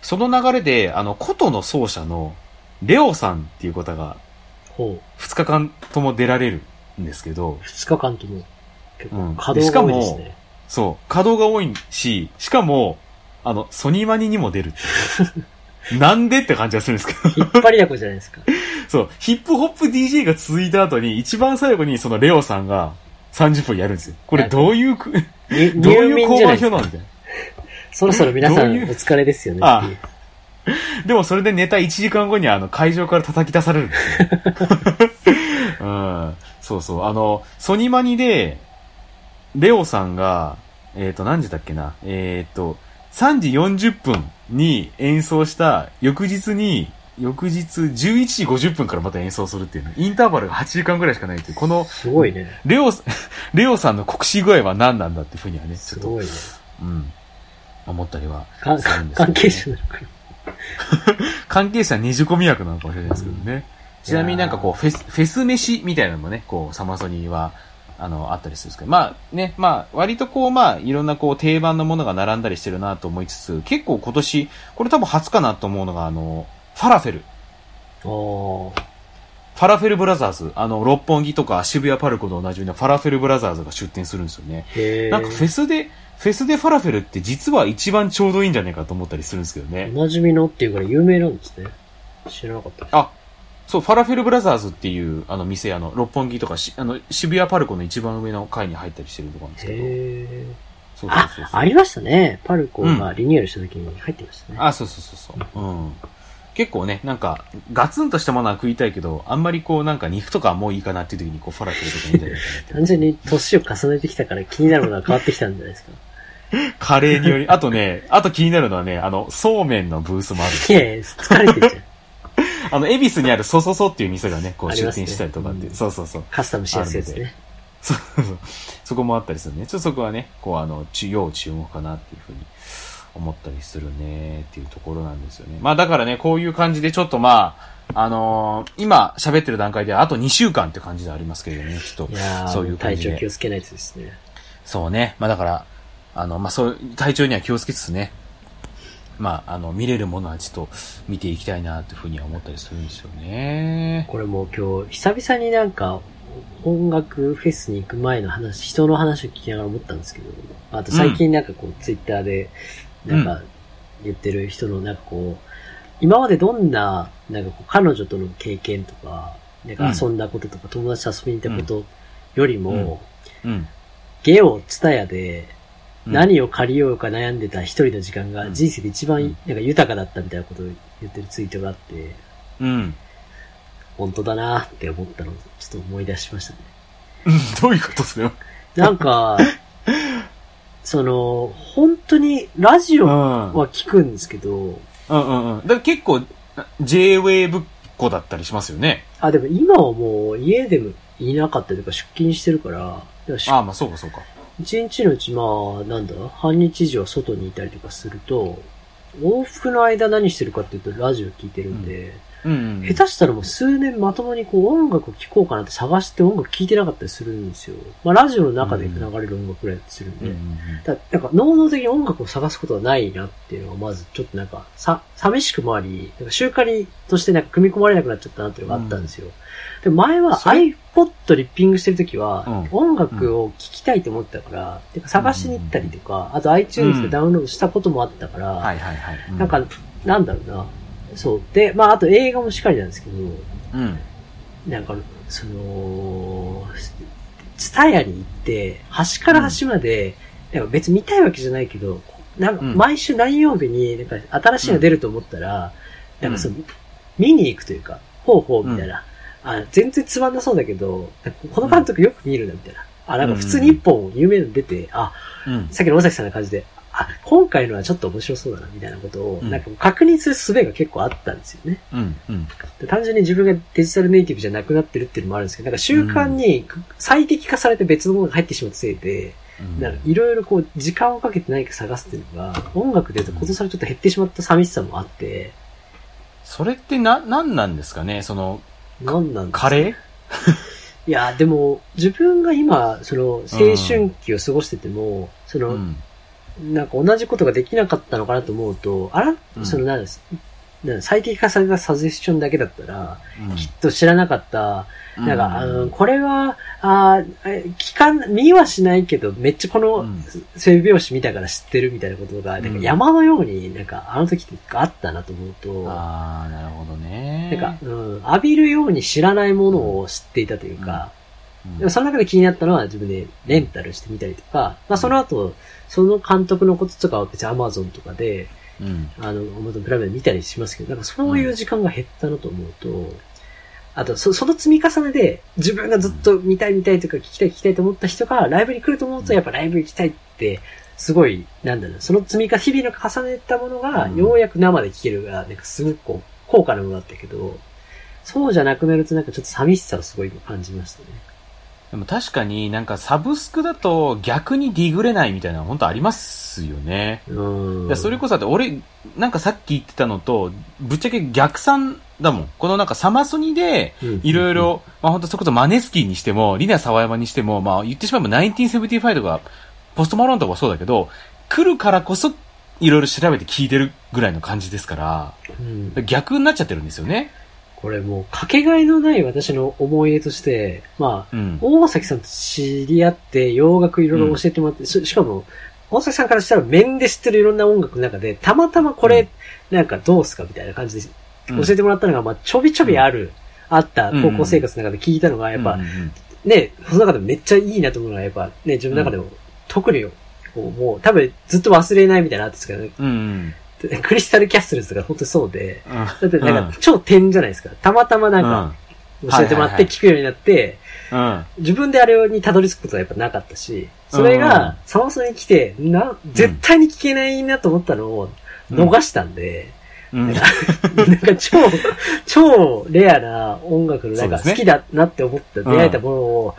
その流れで、あの、琴の奏者のレオさんっていう方がほ2日間とも出られるんですけどう。、二日間とも、結うん構稼働が多いですね。そう、稼働が多いし、しかも、あの、ソニマニにも出るっていう。なんでって感じがするんですけど。引っ張りだこじゃないですか。そう、ヒップホップ DJ が続いた後に、一番最後にそのレオさんが30分やるんですよ。これどういう どう入いう交。番表なのみたいな。そろそろ皆さんお疲れですよねあっていう。でもそれでネタ1時間後にあの会場から叩き出されるんですよ。うん。そうそう。あの、ソニマニで、レオさんが、えっ、と、何時だっけな。えっ、と、3時40分に演奏した翌日に、翌日11時50分からまた演奏するっていうね、インターバルが8時間ぐらいしかないっていう、この、すごいね。レオ、レオさんの酷使具合は何なんだっていうふうにはね、ちょっと、すごいね。うん、思ったりはかするんですけどね関係者なのかな。関係者ねじ込み役なのかもしれないですけどね。ちなみになんかこう、フェス、フェス飯みたいなのもね、こう、サマソニーは、あの、あったりするんですけど、まあね、まあ、割とこう、まあ、いろんなこう、定番のものが並んだりしてるなと思いつつ、結構今年、これ多分初かなと思うのが、あの、ファラフェル。おー。ファラフェルブラザーズ。あの、六本木とか渋谷パルコと同じようなファラフェルブラザーズが出店するんですよね。なんかフェスで、フェスでファラフェルって実は一番ちょうどいいんじゃないかと思ったりするんですけどね。おなじみのっていうから有名なんですね。知らなかった。あ、そう、ファラフェルブラザーズっていう、あの、店、あの、六本木とかし、あの、渋谷パルコの一番上の階に入ったりしてるところなんですけど。へー。そうそうあそう、そう。ありましたね。パルコがリニューアルした時に入ってましたね。あ、そうそうそうそう。うん。結構ね、なんか、ガツンとしたものは食いたいけど、あんまりこう、なんか肉とかはもういいかなっていう時に、こう、ファラフェルとかいいんじゃないかなって。単純に年を重ねてきたから気になるものが変わってきたんじゃないですか。カレーにより、あとね、あと気になるのはね、あの、そうめんのブースもある。いやいや、疲れてるじゃん。あの、恵比寿にあるそそそっていう店がね、こう出店したりとかって、うんそうそうそう。カスタムしやすいやつね。そうそう。そこもあったりするね。ちょっとそこはね、こう、あの、注要注目かなっていうふうに思ったりするねっていうところなんですよね。まあだからね、こういう感じでちょっとまあ、あのー今喋ってる段階ではあと2週間って感じでありますけれどもね、ちょっといやー、そういう感体じで。調気をつけないとですね。そうね。まあだから、あの、まあそういう、体調には気をつけつつね、まあ、あの、見れるものはちょっと見ていきたいなというふうには思ったりするんですよね。これもう今日、久々になんか、音楽フェスに行く前の話、人の話を聞きながら思ったんですけど、あと最近なんかこう、ツイッターで、なんか、言ってる人のなんかこう、今までどんな、なんかこう、彼女との経験とか、なんか遊んだこととか、友達と遊びに行ったことよりも、うん。ゲオ、ツタヤで、うん何を借りようか悩んでた一人の時間がうん人生で一番うんなんか豊かだったみたいなことを言ってるツイートがあって、うん。本当だなって思ったのをちょっと思い出しましたね。う んどういうことそれは。なんか、その、本当にラジオうん。は聞くんですけど、うんうんうん。だから結構、J-Wave っ子だったりしますよね。あ、でも今はもう家でもいなかったりとか出勤してるから、だかああ、まあそうかそうか。一日のうちまあ、なんだ、半日以上外にいたりとかすると、往復の間何してるかっていうとラジオ聞いてるんで、うんうん。下手したらもう数年まともにこう音楽を聴こうかなって探して音楽聴いてなかったりするんですよ。まあラジオの中で流れる音楽ぐらいするんで。うんうんうん。だなんか能動的に音楽を探すことはないなっていうのがまずちょっとなんかさ、寂しくもあり、なんか習慣にとしてなんか組み込まれなくなっちゃったなっていうのがあったんですよ。で前は iPod リッピングしてるときは、うん音楽を聴きたいと思ったから、てか探しに行ったりとか、あと iTunes でダウンロードしたこともあったから、なんか、、なんだろうな。そう。で、まあ、あと映画もしっかりなんですけど、うん。なんか、その、ツタヤに行って、端から端まで、なんか別に見たいわけじゃないけど、なんかうん毎週何曜日に、なんか新しいの出ると思ったら、なんかその、見に行くというか、ほうほうみたいな。あ全然つまんなそうだけど、この監督よく見るなみたいな。あ、なんか普通に一本有名なの出て、あ、うん。さっきの尾崎さんの感じで、あ、今回のはちょっと面白そうだな、みたいなことを、うんなんか確認する術が結構あったんですよね。うん。うん。で単純に自分がデジタルネイティブじゃなくなってるっていうのもあるんですけど、なんか習慣に最適化されて別のものが入ってしまったせいで、いろいろこう時間をかけて何か探すっていうのが、音楽で言うと今年はちょっと減ってしまった寂しさもあって、それってな、なんなんですかね？その、なんなんですかカレー？いや、でも、自分が今、その、青春期を過ごしてても、その、うん。なんか同じことができなかったのかなと思うと、あら、うん。そのなんです、なん最適化されたサジェスションだけだったら、うん。きっと知らなかった、なんか、あの、うんこれは、あ聞かん、見はしないけど、めっちゃこの、うん。背拍子見たから知ってるみたいなことが、なんうん。か山のようになんかあの時ってあったなと思うと、ああ、なるほどね。なんか、うん、浴びるように知らないものを知っていたというか、うん、でもその中で気になったのは自分でレンタルしてみたりとか、まあその後、その監督のこととかは別に Amazon とかで、うん。あの、Amazon プライムで見たりしますけど、なんかそういう時間が減ったなと思うと、あとそ、その積み重ねで自分がずっと見たい見たいとか聞きたい聞きたいと思った人がライブに来ると思うと、やっぱライブ行きたいってすごい、なんだろう、その積みか、日々の重ねたものが、うんようやく生で聴けるが、なんかすごくこう、高価なものだったけど、そうじゃなくなるとなんかちょっと寂しさをすごい感じましたね。でも確かになんかサブスクだと逆にディグれないみたいなの本当ありますよね。うん。それこそだって俺、なんかさっき言ってたのと、ぶっちゃけ逆算だもん。このなんかサマソニで、うんいろいろ、まあ本当それこそマネスキーにしても、リナ・サワヤマにしても、まあ言ってしまえば1975とか、ポストマローンとかもそうだけど、来るからこそ、いろいろ調べて聞いてるぐらいの感じですから、うん逆になっちゃってるんですよね。これもう、かけがえのない私の思い出として、まあ、うん。大崎さんと知り合って、洋楽いろいろ教えてもらって、ししかも、大崎さんからしたら面で知ってるいろんな音楽の中で、たまたまこれ、なんかどうすかみたいな感じでうん。教えてもらったのが、まあ、ちょびちょびある、あった高校生活の中で聞いたのが、やっぱうん、うんね、その中でもめっちゃいいなと思うのが、やっぱね、自分の中でも、特に、こうもう、多分ずっと忘れないみたいなのあったんですけどね、うん。うん クリスタルキャッスルズが本当にそうで、うん。だってなんか超点じゃないですか。たまたまなんか教えてもらって聞くようになって。自分であれにたどり着くことはやっぱなかったし、それうんがサマソニに来て、な、絶対に聞けないなと思ったのを逃したんで、うん。なんか超、超レアな音楽のなんか好きだなって思った、出会えたものを、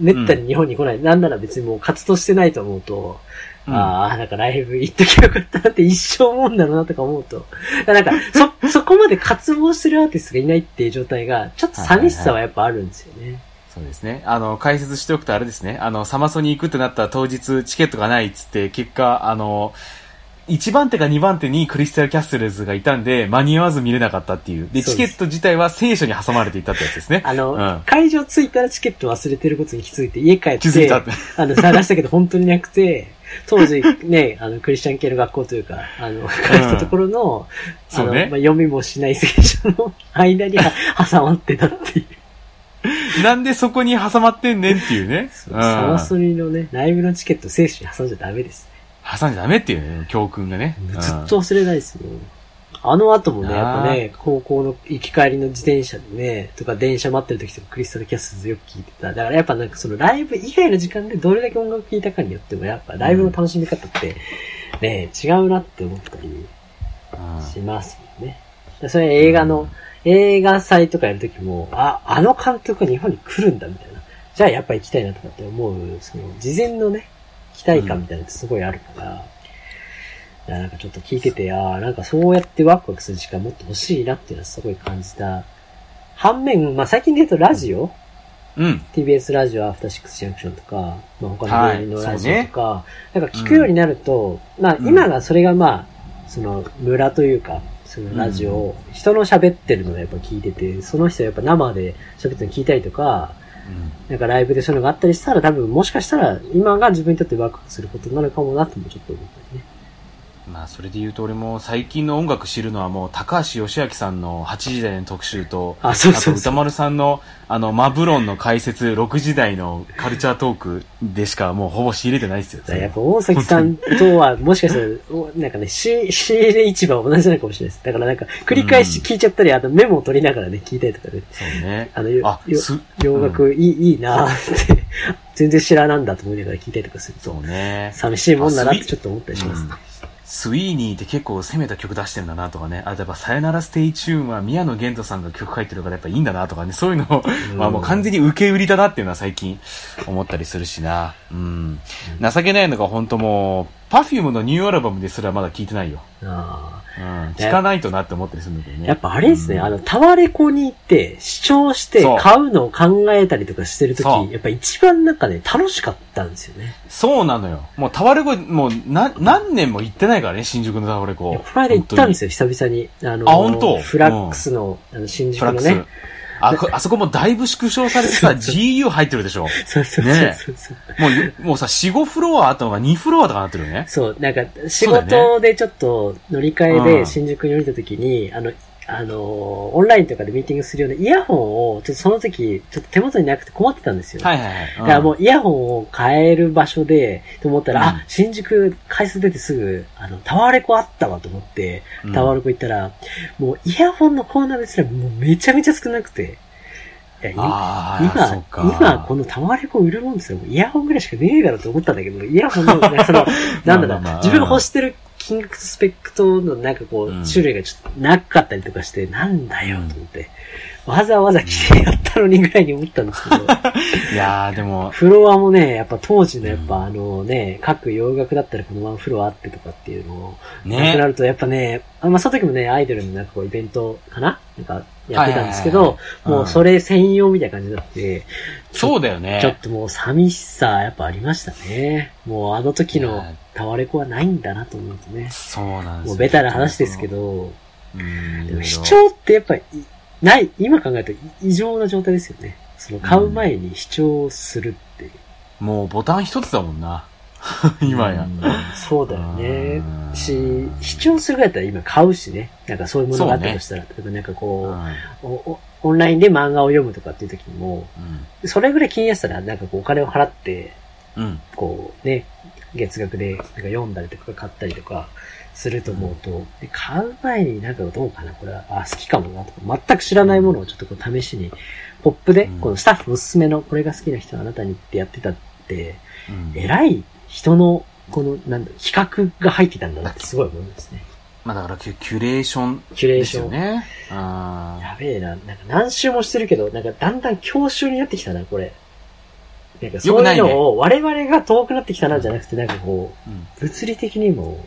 めったに日本に来ない。なんなら別にもう活動してないと思うと、うんああ、なんかライブ行っときゃよかったなって一生思うんだろうなとか思うと、なんか、そ、そこまで活動してるアーティストがいないっていう状態が、ちょっと寂しさはやっぱあるんですよね。そうですね。あの、解説しておくとあれですね。あの、サマソに行くってなった当日、チケットがないっつって、結果、あの、1番手か2番手にクリスタルキャッスルズがいたんで、間に合わず見れなかったっていう。で、チケット自体は聖書に挟まれていたってやつですね。あの、うん会場着いたらチケット忘れてることに気づいて、家帰って、気づいたって。あの、探したけど本当になくて、当時ね、あの、クリスチャン系の学校というか、あの、通ったところの、あの、そうねまあ、読みもしない聖書の間には挟まってたっていう。なんでそこに挟まってんねんっていうね。そうサマソニのね、ライブのチケット聖書に挟んじゃダメです。挟んじゃダメっていうね、教訓がね。うんずっと忘れないですよ。あの後もね、やっぱね、高校の行き帰りの自転車でね、とか電車待ってる時とかクリスタルキャスズよく聞いてた。だからやっぱなんかそのライブ以外の時間でどれだけ音楽聴いたかによってもやっぱライブの楽しみ方ってね、違うなって思ったりうんしますもんね。でそれ映画の、映画祭とかやるときも、あ、あの監督が日本に来るんだみたいな。じゃあやっぱ行きたいなとかって思う、その事前のね、期待感みたいなのってすごいあるから、いやなんかちょっと聞いてて、ああ、なんかそうやってワクワクする時間もっと欲しいなっていうのはすごい感じた。反面、まあ最近で言うとラジオ、うん。TBS ラジオアフターシックスジャンクションとか、まあ他ののはいラジオとか、なんか聞くようになると、まあうん今がそれがまあ、その村というか、そのラジオを、人の喋ってるのをやっぱ聞いてて、その人やっぱ生で喋ってるの聞いたりとか、なんかライブでそういうのがあったりしたら多分もしかしたら今が自分にとってワクワクすることになるかもなともちょっと思ったりね。まあ、それで言うと俺も最近の音楽知るのはもう高橋義明さんの8時台の特集と、あ、そうそう歌丸さんのあのマブロンの解説6時台のカルチャートークでしかもうほぼ仕入れてないですよ。やっぱ大崎さんとは、もしかしたら、おなんかね、仕仕入れ市場は同じなのかもしれないです。だからなんか、繰り返し聞いちゃったり、あとメモを取りながらね、聞いたりとかで、そうね。あの、よあ、洋楽いい、いいなーって、全然知らなんだと思いながら聞いたりとかすると、そうね。寂しいもんだなってちょっと思ったりしますね。スイーニーって結構攻めた曲出してんだなとかね。あとやっぱさよならステイチューンは宮野弦士さんが曲書いてるからやっぱいいんだなとかね。そういうのを、うんまあもう完全に受け売りだなっていうのは最近思ったりするしな。うん。情けないのが本当もう、パフュームのニューアルバムですらまだ聴いてないよ。あうん。聞かないとなって思ったりするんだけどね。ーやっぱあれですね、うんあの、タワレコに行って、視聴して買うのを考えたりとかしてるとき、やっぱ一番なんかね、楽しかったんですよね。そうなのよ。もうタワレコ、もうな、何年も行ってないからね、新宿のタワレコ。この間行ったんですよ、久々に。あの、あ本当？フラックスの、あの、新宿の。ね。あこ、あそこもだいぶ縮小されてさ、GU 入ってるでしょ。そうそうそうねそうそう。もうよ、もうさ、4、5フロアあったのが2フロアとかなってるよね。そう、なんか、仕事でちょっと乗り換えうんで新宿に降りた時に、あの、あの、オンラインとかでミーティングするようなイヤホンを、ちょっとその時、ちょっと手元になくて困ってたんですよ。はいはいはい。だからもうイヤホンを買える場所で、と思ったら、うんあ、新宿回数出てすぐ、あの、タワレコあったわと思って、うんタワレコ行ったら、もうイヤホンのコーナーですらもうめちゃめちゃ少なくて、や、いああ、そ今。今、このタワレコ売るもんですよ。イヤホンぐらいしかねえだろうと思ったんだけど、イヤホンの、ね、その、なんだろう、自分が欲してる金額とスペックとのなんかこう、うん種類がちょっとなかったりとかして、なんだよ、と思って。わざわざ来てやったのにぐらいに思ったんですけど、いやー、でも、フロアもね、やっぱ当時のやっぱうんあのね、各洋楽だったらこのワンフロアあってとかっていうのを、なくなね。るとやっぱね、あまあその時もね、アイドルのなんかこうイベントかな？なんかやってたんですけど、はいもうそれ専用みたいな感じになって、そうだよね。ちょっともう寂しさやっぱありましたね。もうあの時のタワレコはないんだなと思うとね。そうなんですよ。もうベタな話ですけ。ど、うん。でも視視聴聴ってやっぱりない、今考えると異常な状態ですよね。その買う前に視聴するっていう。もうボタン一つだもんな。今や。うんそうだよねう。んし、視聴するぐらいだったら今買うしね。なんかそういうものがあったとしたら、例えばなんかうこんう、おおオンラインで漫画を読むとかっていう時にも、うんそれぐらい気になってたら、なんかこうお金を払って、うん。こうね、月額でなんか読んだりとか買ったりとかすると思うと、で買う前になんかどうかな、これは、あ、好きかもなとか、全く知らないものをちょっとこう試しに、ポップでうん、このスタッフおすすめのこれが好きな人はあなたにってやってたって、うん偉い人の、この、なんだ、比較が入ってたんだなってすごい思いますね。まあだからキュキュレーションキュレーション。よね。あやべえな。なんか何周もしてるけど、なんかだんだん教習になってきたな、これ。なんかそういうのを我々が遠くなってきたなじゃなくて、なんかこーう物理的にも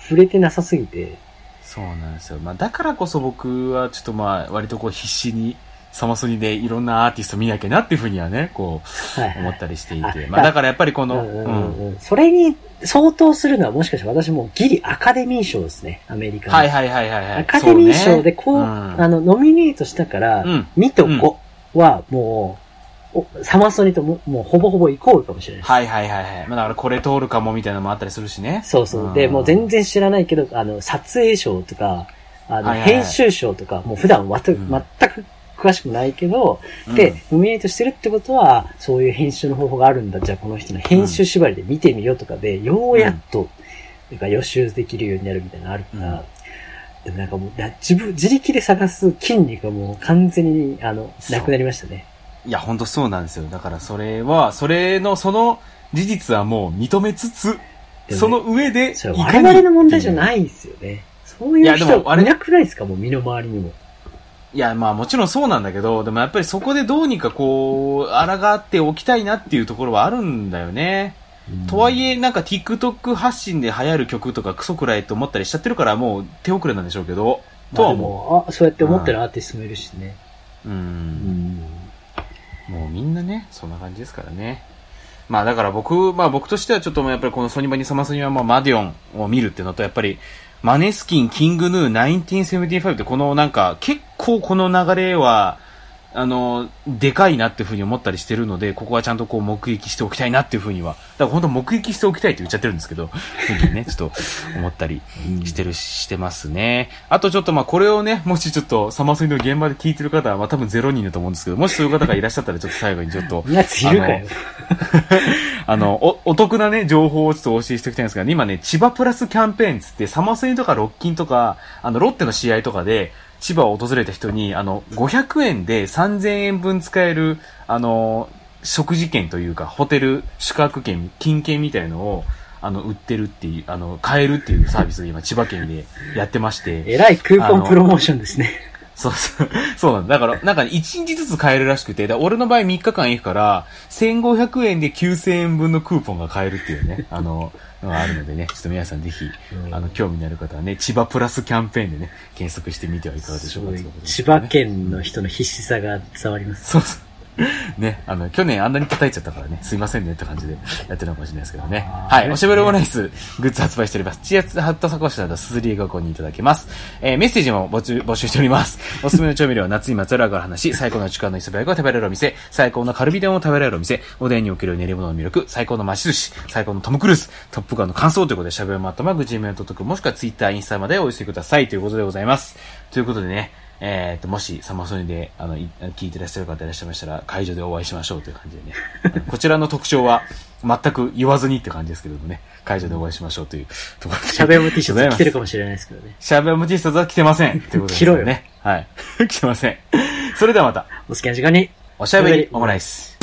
触れてなさすぎて、そうなんですよ。まあだからこそ僕はちょっとまあ割とこう必死にサマソニでいろんなアーティスト見なきゃなっていうふうにはね、こはい、はい。う思ったりしていあて。まあだからやっぱりこの、うんうんううんんそれに相当するのはもしかして私もギリアカデミー賞ですね、アメリカの。はいはいはいはいはい。アカデミー賞でこう、そうねあの、ノミネートしたから、うん。ミとコはもう、おサマソニとももうほぼほぼイコールかもしれない。はいはいはいはい。まあだからこれ通るかもみたいなのもあったりするしね。そうそう。で、もう全然知らないけど、あの、撮影賞とか、あの、はいはいはい編集賞とか、もう普段わたうん全く詳しくもないけど、うんで、ノミネートしてるってことは、そういう編集の方法があるんだ。じゃあこの人の編集縛りで見てみようとかで、ようやっと、なんか予習できるようになるみたいなのあるから、うんでもなんかもう、だ自分、自力で探す筋肉がもう完全に、あの、なくなりましたね。いや、本当そうなんですよ。だからそれは、それの、その事実はもう認めつつ、でもその上で、我々の問題じゃないですよね。そういう人いなくないですか？もう身の回りにも。いや、まあもちろんそうなんだけど、でもやっぱりそこでどうにかこう、抗っておきたいなっていうところはあるんだよね。とはいえ、なんか TikTok 発信で流行る曲とかクソくらいと思ったりしちゃってるからもう手遅れなんでしょうけど、とはまあで思も、あ、そうやって思ってるアーティストもいるしね。う。う。うんん。もうみんなね、そんな感じですからね。まあだから僕、まあ僕としてはちょっとやっぱりこのソニバニサマソニはまあマディオンを見るっていうのと、やっぱりマネスキン、キングヌー、1975ってこのなんか結構この流れは、あの、でかいなっていうふうに思ったりしてるので、ここはちゃんとこう目撃しておきたいなっていうふうには、だから本当目撃しておきたいって言っちゃってるんですけど、ふうにね、ちょっと思ったりしてる、してますね。あとちょっとまあこれをね、もしちょっとサマソニの現場で聞いてる方は、まあ多分ゼロ人だと思うんですけど、もしそういう方がいらっしゃったらちょっと最後にちょっと、やついるかよ。あの、お、お得なね、情報をちょっとお教えしておきたいんですが、今ね、千葉プラスキャンペーンつって、サマソニとかロッキンとか、あの、ロッテの試合とかで、千葉を訪れた人に、あの、500円で3000円分使える、あの、食事券というか、ホテル宿泊券、金券みたいのを、あの、売ってるっていう、あの、買えるっていうサービスが今、千葉県でやってまして、えらいクーポンプロモーションですね。そうそう。そうなんだ。だから、なんか1日ずつ買えるらしくて、俺の場合3日間行くから、1500円で9000円分のクーポンが買えるっていうね、あの、のがあるのでね、ちょっと皆さんぜひ、うんあの、興味のある方はね、千葉プラスキャンペーンでね、検索してみてはいかがでしょうか、千ね葉県の人の必死さが伝わります。そうそう。ね、あの、去年あんなに叩いちゃったからね、すいませんねって感じでやってるのかもしれないですけどね。はい、おしゃべりオムライス、グッズ発売しております。チアツハットサコッシュなど、すずりがご購入いただけます。えーメッセージも募集募集しております。おすすめの調味料は夏にまつわる話、最高の力の磯辺焼きを食べられるお店、最高のカルビ丼を食べられるお店、おでんにおける練り物の魅力、最高の増し寿司、最高のトム・クルーズ、トップガンの感想ということで、しゃべるマットマーク、ジーメントとく、もしくはツイッター、インスタまでお寄せくださいということでございます。ということでね、えー、と、もし、サマソニで、あの、い聞いてらっしゃる方いらっしゃいましたら、会場でお会いしましょうという感じでね。こちらの特徴は、全く言わずにって感じですけれどもね、会場でお会いしましょうというところで。シャベオム T シャツ着てるかも。もしれないですけどね。シャベオム T シャツは着てません。ということです着ろよね。はい。着てません。それではまた。お好きな時間に。おしゃべりオムライス。